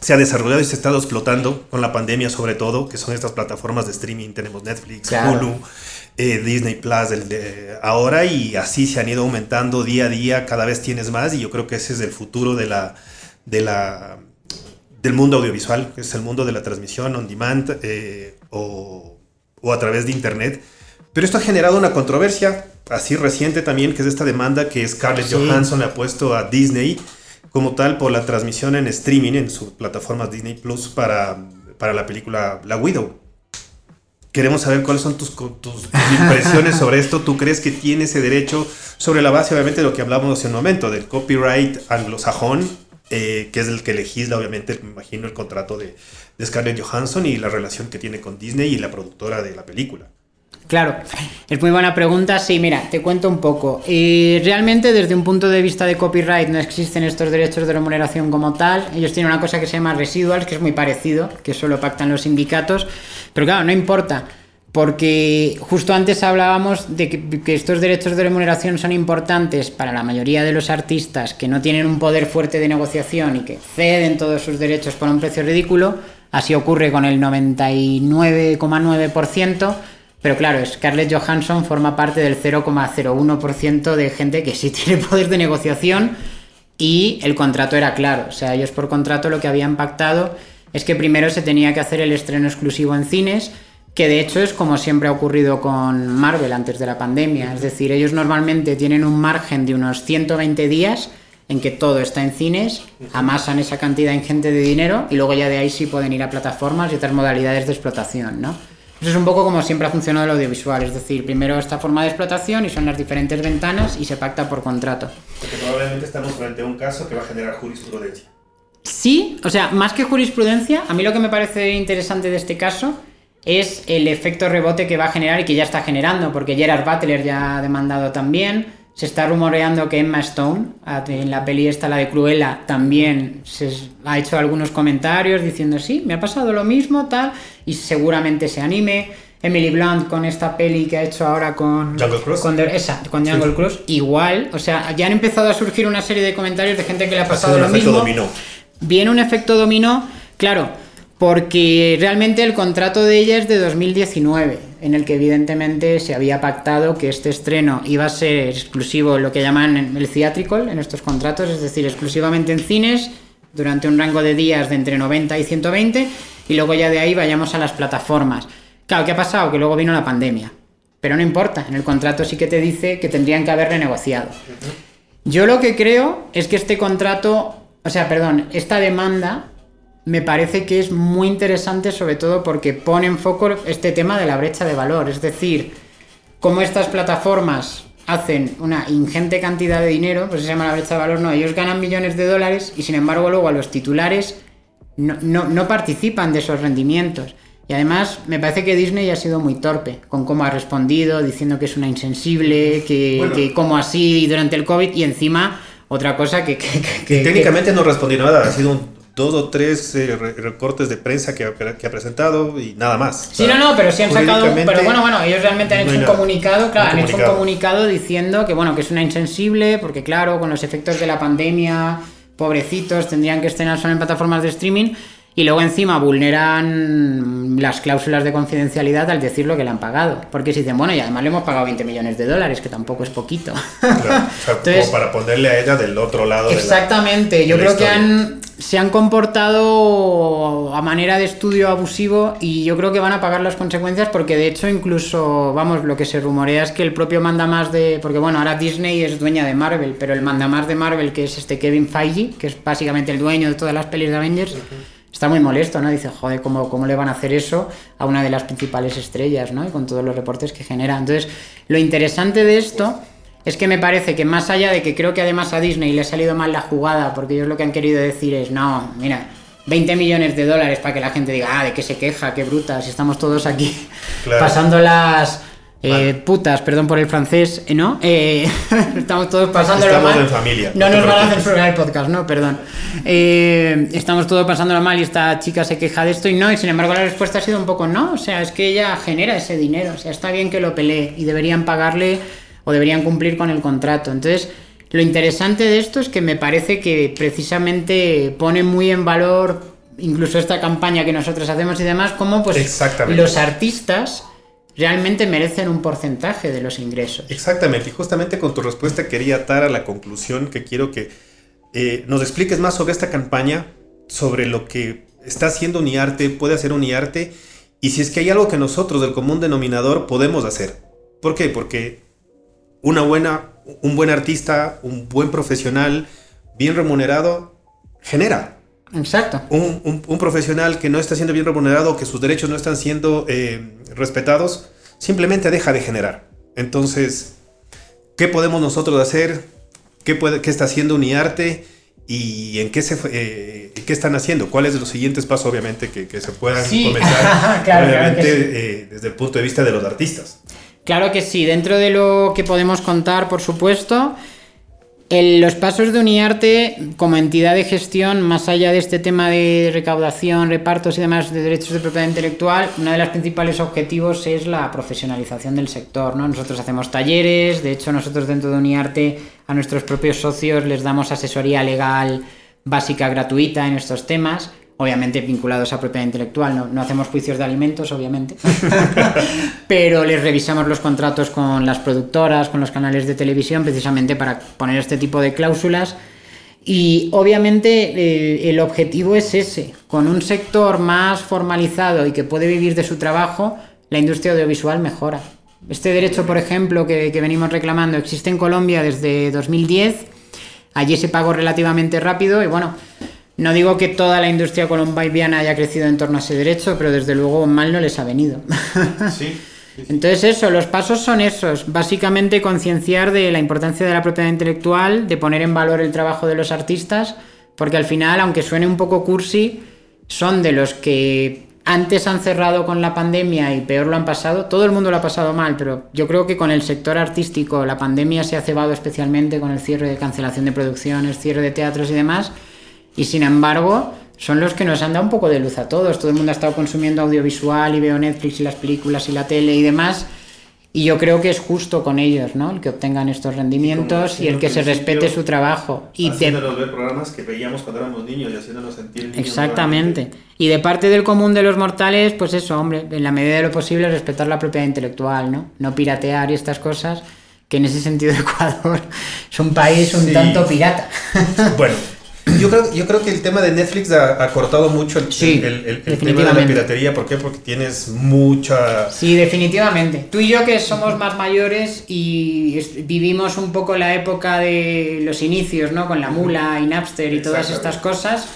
se ha desarrollado y se ha estado explotando con la pandemia sobre todo, que son estas plataformas de streaming, tenemos Netflix, Hulu, eh, Disney Plus ahora y así se han ido aumentando día a día, cada vez tienes más y yo creo que ese es el futuro de la, de la, del mundo audiovisual, que es el mundo de la transmisión on demand eh, o, o a través de internet. Pero esto ha generado una controversia así reciente también, que es esta demanda que Scarlett Johansson le ha puesto a Disney como tal por la transmisión en streaming en su plataforma Disney Plus para, para la película La Widow. Queremos saber cuáles son tus, tus, impresiones sobre esto. ¿Tú crees que tiene ese derecho sobre la base, obviamente, de lo que hablamos hace un momento, del copyright anglosajón, eh, que es el que legisla, obviamente, me imagino, el contrato de, de Scarlett Johansson y la relación que tiene con Disney y la productora de la película? Claro, es muy buena pregunta. Sí, mira, te cuento un poco. Y realmente desde un punto de vista de copyright no existen estos derechos de remuneración como tal. Ellos tienen una cosa que se llama residuals, que es muy parecido, que solo pactan los sindicatos. Pero claro, no importa, porque justo antes hablábamos de que estos derechos de remuneración son importantes para la mayoría de los artistas que no tienen un poder fuerte de negociación y que ceden todos sus derechos por un precio ridículo. Así ocurre con el 99,9% pero claro, Scarlett Johansson forma parte del 0,01% de gente que sí tiene poder de negociación y el contrato era claro. O sea, ellos por contrato lo que habían pactado es que primero se tenía que hacer el estreno exclusivo en cines, que de hecho es como siempre ha ocurrido con Marvel antes de la pandemia. Es decir, ellos normalmente tienen un margen de unos 120 días en que todo está en cines, amasan esa cantidad ingente de dinero y luego ya de ahí sí pueden ir a plataformas y otras modalidades de explotación, ¿no? Eso es un poco como siempre ha funcionado el audiovisual, es decir, primero esta forma de explotación y son las diferentes ventanas y se pacta por contrato. Porque probablemente estamos frente a un caso que va a generar jurisprudencia. Sí, o sea, más que jurisprudencia, a mí lo que me parece interesante de este caso es el efecto rebote que va a generar y que ya está generando, porque Gerard Butler ya ha demandado también. Se está rumoreando que Emma Stone, en la peli esta, la de Cruella, también se ha hecho algunos comentarios diciendo, sí, me ha pasado lo mismo, tal, y seguramente se anime. Emily Blunt con esta peli que ha hecho ahora con Jungle Cruise. Con, esa, con Jungle Cruise, igual, o sea, ya han empezado a surgir una serie de comentarios de gente que le ha pasado lo mismo. Dominó. Viene un efecto dominó, claro, porque realmente el contrato de ella es de 2019, en el que evidentemente se había pactado que este estreno iba a ser exclusivo, lo que llaman el theatrical en estos contratos, es decir, exclusivamente en cines durante un rango de días de entre 90 y 120 y luego ya de ahí vayamos a las plataformas. Claro, ¿qué ha pasado? Que luego vino la pandemia. Pero no importa, en el contrato sí que te dice que tendrían que haber renegociado. Yo lo que creo es que este contrato, o sea, perdón, esta demanda me parece que es muy interesante sobre todo porque pone en foco este tema de la brecha de valor, es decir, cómo estas plataformas hacen una ingente cantidad de dinero, pues se llama la brecha de valor, no, ellos ganan millones de dólares y sin embargo luego a los titulares no, no, participan de esos rendimientos. Y además me parece que Disney ha sido muy torpe con cómo ha respondido, diciendo que es una insensible, que, que como así durante el COVID y encima otra cosa que... que, técnicamente no respondió nada, ha sido un dos o tres eh, recortes de prensa que, que, ha presentado y nada más. Sí, no, no, pero sí han sacado. Pero bueno, bueno, ellos realmente han hecho un comunicado, claro, han hecho un comunicado diciendo que bueno, que es una insensible, porque claro, con los efectos de la pandemia, pobrecitos, tendrían que estrenar solo en plataformas de streaming. Y luego encima vulneran las cláusulas de confidencialidad al decir lo que le han pagado. Porque si dicen, bueno, y además le hemos pagado 20 millones de dólares, que tampoco es poquito. Claro, como para ponerle a ella del otro lado. Exactamente, yo creo que han, se han comportado a manera de estudio abusivo y yo creo que van a pagar las consecuencias porque de hecho incluso, vamos, lo que se rumorea es que el propio mandamás de... Porque bueno, ahora Disney es dueña de Marvel, pero el mandamás de Marvel, que es este Kevin Feige, que es básicamente el dueño de todas las pelis de Avengers, está muy molesto, ¿no? Dice, joder, ¿cómo, ¿cómo le van a hacer eso a una de las principales estrellas, ¿no? Y con todos los reportes que genera. Entonces, lo interesante de esto es que me parece que más allá de que creo que además a Disney le ha salido mal la jugada, porque ellos lo que han querido decir es, no, mira, 20 millones de dólares para que la gente diga, ah, de qué se queja, qué bruta, si estamos todos aquí pasando las eh, putas, perdón por el francés, ¿eh, ¿no? Eh, estamos todos pasándolo estamos mal. en familia. No, nos van a censurar el podcast, no, perdón. estamos todos pasándolo mal y esta chica se queja de esto y no, y sin embargo la respuesta ha sido un poco no, o sea, es que ella genera ese dinero, o sea, está bien que lo pelee y deberían pagarle o deberían cumplir con el contrato. Entonces, lo interesante de esto es que me parece que precisamente pone muy en valor incluso esta campaña que nosotros hacemos y demás, como pues los artistas realmente merecen un porcentaje de los ingresos. Exactamente, y justamente con tu respuesta quería atar a la conclusión que quiero que eh, nos expliques más sobre esta campaña, sobre lo que está haciendo Uniarte, puede hacer Uniarte, y si es que hay algo que nosotros del común denominador podemos hacer. ¿Por qué? Porque una buena, un buen artista, un buen profesional, bien remunerado, genera. Exacto. Un, profesional que no está siendo bien remunerado, que sus derechos no están siendo eh, respetados, simplemente deja de generar. Entonces, ¿qué podemos nosotros hacer? ¿Qué, puede, qué está haciendo Uniarte? ¿Y en qué, se, eh, qué están haciendo? ¿Cuáles son los siguientes pasos, obviamente, que, se puedan comenzar? obviamente, eh, desde el punto de vista de los artistas. Claro que sí, dentro de lo que podemos contar, por supuesto, los pasos de Uniarte como entidad de gestión, más allá de este tema de recaudación, repartos y demás de derechos de propiedad intelectual, uno de los principales objetivos es la profesionalización del sector. ¿no? Nosotros hacemos talleres, de hecho nosotros dentro de Uniarte a nuestros propios socios les damos asesoría legal básica gratuita en estos temas obviamente vinculados a propiedad intelectual, no, hacemos juicios de alimentos, obviamente, pero les revisamos los contratos con las productoras, con los canales de televisión, precisamente para poner este tipo de cláusulas. Y obviamente eh, el objetivo es ese, con un sector más formalizado y que puede vivir de su trabajo, la industria audiovisual mejora. Este derecho, por ejemplo, que, que venimos reclamando, existe en Colombia desde 2010, allí se pagó relativamente rápido y bueno, no digo que toda la industria colombiana haya crecido en torno a ese derecho, pero desde luego mal no les ha venido. Entonces eso, los pasos son esos, básicamente concienciar de la importancia de la propiedad intelectual, de poner en valor el trabajo de los artistas, porque al final, aunque suene un poco cursi, son de los que antes han cerrado con la pandemia y peor lo han pasado, todo el mundo lo ha pasado mal, pero yo creo que con el sector artístico la pandemia se ha cebado especialmente con el cierre de cancelación de producciones, cierre de teatros y demás, y sin embargo son los que nos han dado un poco de luz a todos, todo el mundo ha estado consumiendo audiovisual y veo Netflix y las películas y la tele y demás, y yo creo que es justo con ellos, ¿no? El que obtengan estos rendimientos y, el que se respete su trabajo. Y haciéndonos ver programas que veíamos cuando éramos niños y haciéndonos sentir niños Exactamente. Y de parte del común de los mortales, pues eso, hombre, en la medida de lo posible respetar la propiedad intelectual, ¿no? No piratear y estas cosas, que en ese sentido Ecuador es un país un tanto pirata. Bueno, yo creo, yo creo que el tema de Netflix ha, cortado mucho el, el, tema de la piratería. ¿Por qué? Porque tienes mucha... Sí, definitivamente. Tú y yo que somos más mayores y vivimos un poco la época de los inicios, ¿no? Con la mula y Napster y todas estas cosas.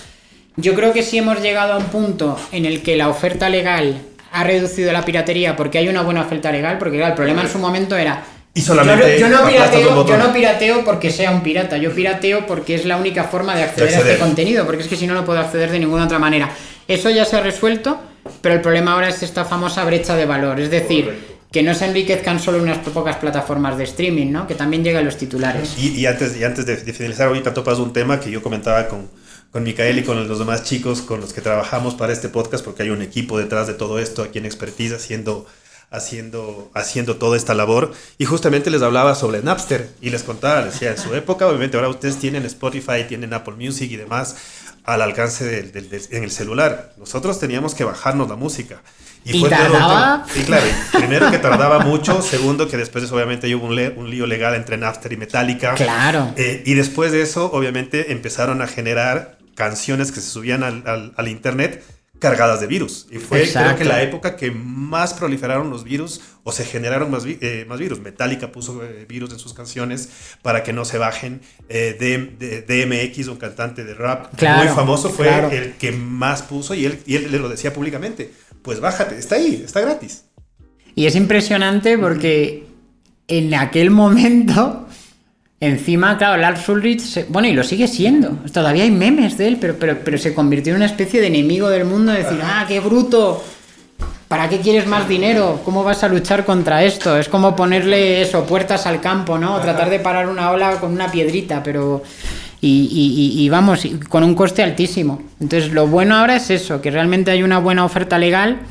Yo creo que sí hemos llegado a un punto en el que la oferta legal ha reducido la piratería porque hay una buena oferta legal, porque el problema en su momento era y solamente yo, no, pirateo, yo no pirateo porque sea un pirata, yo pirateo porque es la única forma de acceder, a este contenido, porque es que si no, no puedo acceder de ninguna otra manera. Eso ya se ha resuelto, pero el problema ahora es esta famosa brecha de valor, es decir, que no se enriquezcan solo unas pocas plataformas de streaming, ¿no? que también lleguen los titulares. Y, antes, y antes de, finalizar, ahorita topas un tema que yo comentaba con, con Micael y con los demás chicos con los que trabajamos para este podcast, porque hay un equipo detrás de todo esto aquí en Expertise haciendo haciendo, haciendo toda esta labor. Y justamente les hablaba sobre Napster y les contaba, decía, en su época, obviamente ahora ustedes tienen Spotify, tienen Apple Music y demás al alcance del, en el celular. Nosotros teníamos que bajarnos la música. Y, fue tardaba? y claro, primero que tardaba mucho, segundo que después de eso obviamente hubo un, un, lío legal entre Napster y Metallica. Claro. Eh, y después de eso obviamente empezaron a generar canciones que se subían al, al, al internet cargadas de virus. Y fue creo que la época que más proliferaron los virus o se generaron más, eh, más virus. Metallica puso eh, virus en sus canciones para que no se bajen. Eh, DMX, un cantante de rap muy famoso, fue el que más puso y él, y él le lo decía públicamente. Pues bájate, está ahí, está gratis. Y es impresionante porque en aquel momento Encima, claro, Lars Ulrich, bueno, y lo sigue siendo. Todavía hay memes de él, pero, pero, pero se convirtió en una especie de enemigo del mundo. De decir, ah, qué bruto. ¿Para qué quieres más dinero? ¿Cómo vas a luchar contra esto? Es como ponerle eso, puertas al campo, ¿no? tratar de parar una ola con una piedrita, pero. Y, y, vamos, con un coste altísimo. Entonces, lo bueno ahora es eso, que realmente hay una buena oferta legal.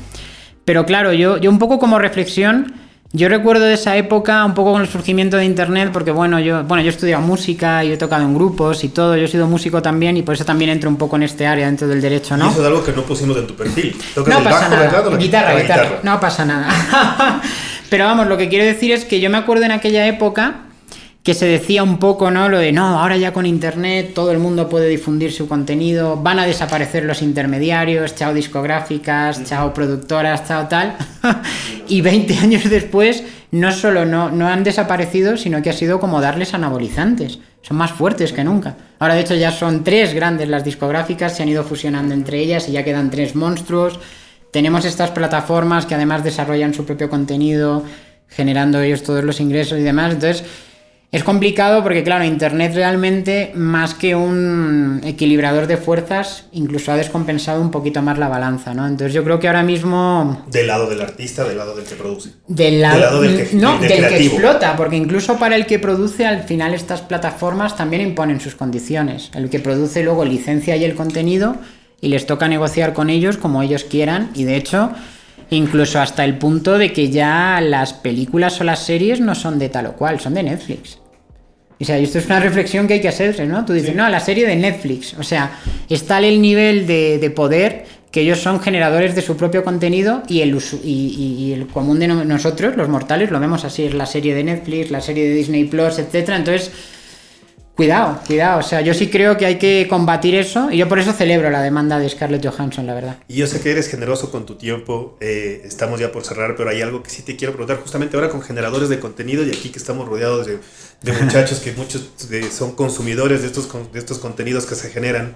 Pero claro, yo, yo un poco como reflexión yo recuerdo de esa época un poco con el surgimiento de internet, porque bueno, yo, bueno, yo he estudiado música y he tocado en grupos y todo, yo he sido músico también y por eso también entro un poco en este área dentro del derecho, ¿no? Y eso es algo que no pusimos en tu perfil. no pasa nada. guitarra, guitarra, no pasa nada. Pero vamos, lo que quiero decir es que yo me acuerdo en aquella época que se decía un poco, ¿no? Lo de, no, ahora ya con Internet todo el mundo puede difundir su contenido, van a desaparecer los intermediarios, chao discográficas, chao productoras, chao tal. y 20 años después, no solo no, no han desaparecido, sino que ha sido como darles anabolizantes. Son más fuertes que nunca. Ahora, de hecho, ya son tres grandes las discográficas, se han ido fusionando entre ellas y ya quedan tres monstruos. Tenemos estas plataformas que además desarrollan su propio contenido, generando ellos todos los ingresos y demás. Entonces, es complicado porque, claro, Internet realmente, más que un equilibrador de fuerzas, incluso ha descompensado un poquito más la balanza, ¿no? Entonces yo creo que ahora mismo... Del lado del artista, del lado del que produce. Del lado, del que, no, del, que explota, porque incluso para el que produce, al final estas plataformas también imponen sus condiciones. El que produce luego licencia y el contenido y les toca negociar con ellos como ellos quieran y de hecho incluso hasta el punto de que ya las películas o las series no son de tal o cual, son de Netflix. O sea, esto es una reflexión que hay que hacer, ¿no? Tú dices, no, la serie de Netflix. O sea, está el nivel de, poder que ellos son generadores de su propio contenido y el, y, el común de nosotros, los mortales, lo vemos así, es la serie de Netflix, la serie de Disney Plus, etcétera. Entonces, Cuidado, cuidado. O sea, yo sí creo que hay que combatir eso y yo por eso celebro la demanda de Scarlett Johansson, la verdad. Y yo sé que eres generoso con tu tiempo. Eh, estamos ya por cerrar, pero hay algo que sí te quiero preguntar justamente ahora con generadores de contenido y aquí que estamos rodeados de, muchachos que muchos son consumidores de estos, de estos contenidos que se generan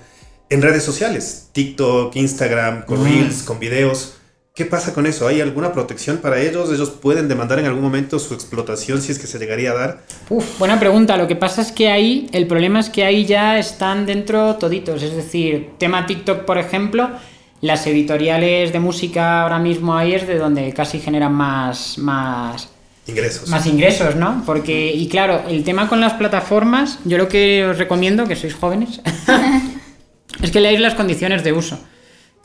en redes sociales, TikTok, Instagram, con reels, con videos. ¿Qué pasa con eso? ¿Hay alguna protección para ellos? ¿Ellos pueden demandar en algún momento su explotación si es que se llegaría a dar? Uf, buena pregunta. Lo que pasa es que ahí, el problema es que ahí ya están dentro toditos. Es decir, tema TikTok, por ejemplo, las editoriales de música ahora mismo ahí es de donde casi generan más, más ingresos. Más ingresos, ¿no? Porque, y claro, el tema con las plataformas, yo lo que os recomiendo, que sois jóvenes, es que leáis las condiciones de uso.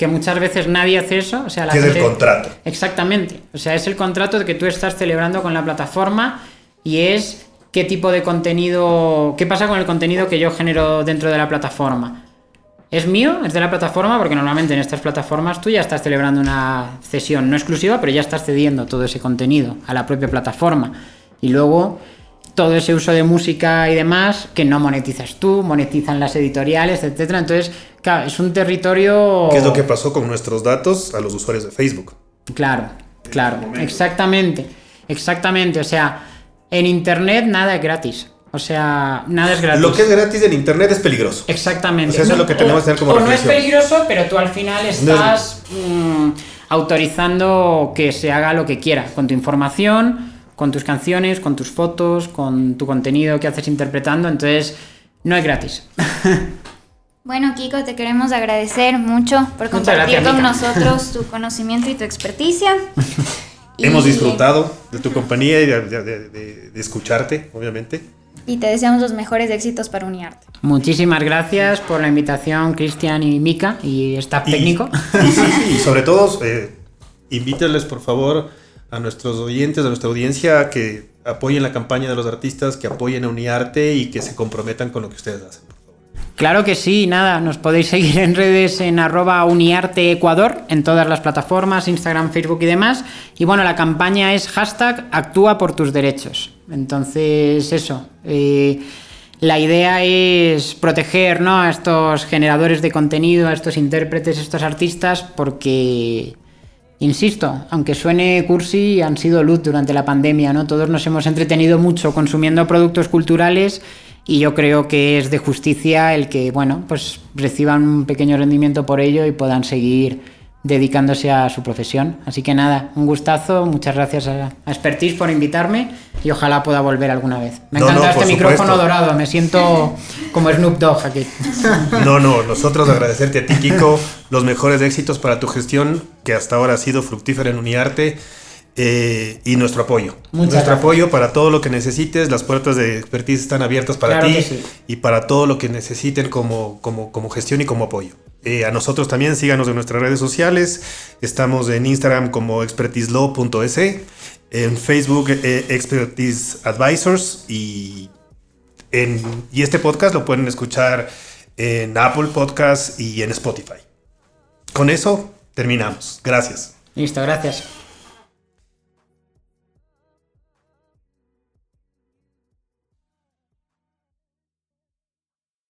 Que muchas veces nadie hace eso. O sea, la es el contrato. Exactamente. O sea, es el contrato que tú estás celebrando con la plataforma y es qué tipo de contenido, qué pasa con el contenido que yo genero dentro de la plataforma. ¿Es mío? ¿Es de la plataforma? Porque normalmente en estas plataformas tú ya estás celebrando una cesión no exclusiva, pero ya estás cediendo todo ese contenido a la propia plataforma. Y luego todo ese uso de música y demás que no monetizas tú, monetizan las editoriales, etcétera. Entonces, claro, es un territorio. ¿Qué es lo que pasó con nuestros datos a los usuarios de Facebook? Claro, claro, exactamente, exactamente. O sea, en internet nada es gratis. O sea, nada es gratis. Lo que es gratis en internet es peligroso. Exactamente. eso es lo que tenemos que tener como o no es peligroso, pero tú al final estás mm, autorizando que se haga lo que quiera con tu información, con tus canciones, con tus fotos, con tu contenido que haces interpretando. Entonces, no es gratis. Bueno, Kiko, te queremos agradecer mucho por compartir con nosotros tu conocimiento y tu experticia. Hemos disfrutado de tu compañía y de escucharte, obviamente y te deseamos los mejores éxitos para Uniarte. Muchísimas gracias por la invitación, Cristian y Mika y staff técnico. Y, sobre todo, eh, invítenles por favor a nuestros oyentes, a nuestra audiencia, que apoyen la campaña de los artistas, que apoyen a Uniarte y que se comprometan con lo que ustedes hacen. Claro que sí, nada, nos podéis seguir en redes en arroba uniarteecuador, en todas las plataformas, Instagram, Facebook y demás. Y bueno, la campaña es hashtag actúa por tus derechos. Entonces, eso. Eh, la idea es proteger ¿no? a estos generadores de contenido, a estos intérpretes, a estos artistas, porque, insisto, aunque suene cursi, han sido luz durante la pandemia, ¿no? Todos nos hemos entretenido mucho consumiendo productos culturales y yo creo que es de justicia el que, bueno, pues reciban un pequeño rendimiento por ello y puedan seguir dedicándose a su profesión. Así que nada, un gustazo, muchas gracias a, Expertise por invitarme y ojalá pueda volver alguna vez. Me encanta este micrófono dorado, me siento como Snoop Dogg aquí. No, no, nosotros agradecerte a ti, Kiko, los mejores éxitos para tu gestión, que hasta ahora ha sido fructífera en Uniarte. Eh, y nuestro apoyo. nuestro apoyo para todo lo que necesites. Las puertas de expertise están abiertas para ti y para todo lo que necesiten como, como, como gestión y como apoyo. Eh, a nosotros también síganos en nuestras redes sociales. Estamos en Instagram como expertiselaw.es, en Facebook eh, Expertise Advisors y, en, y este podcast lo pueden escuchar en Apple Podcast y en Spotify. Con eso terminamos. Gracias. Listo, gracias.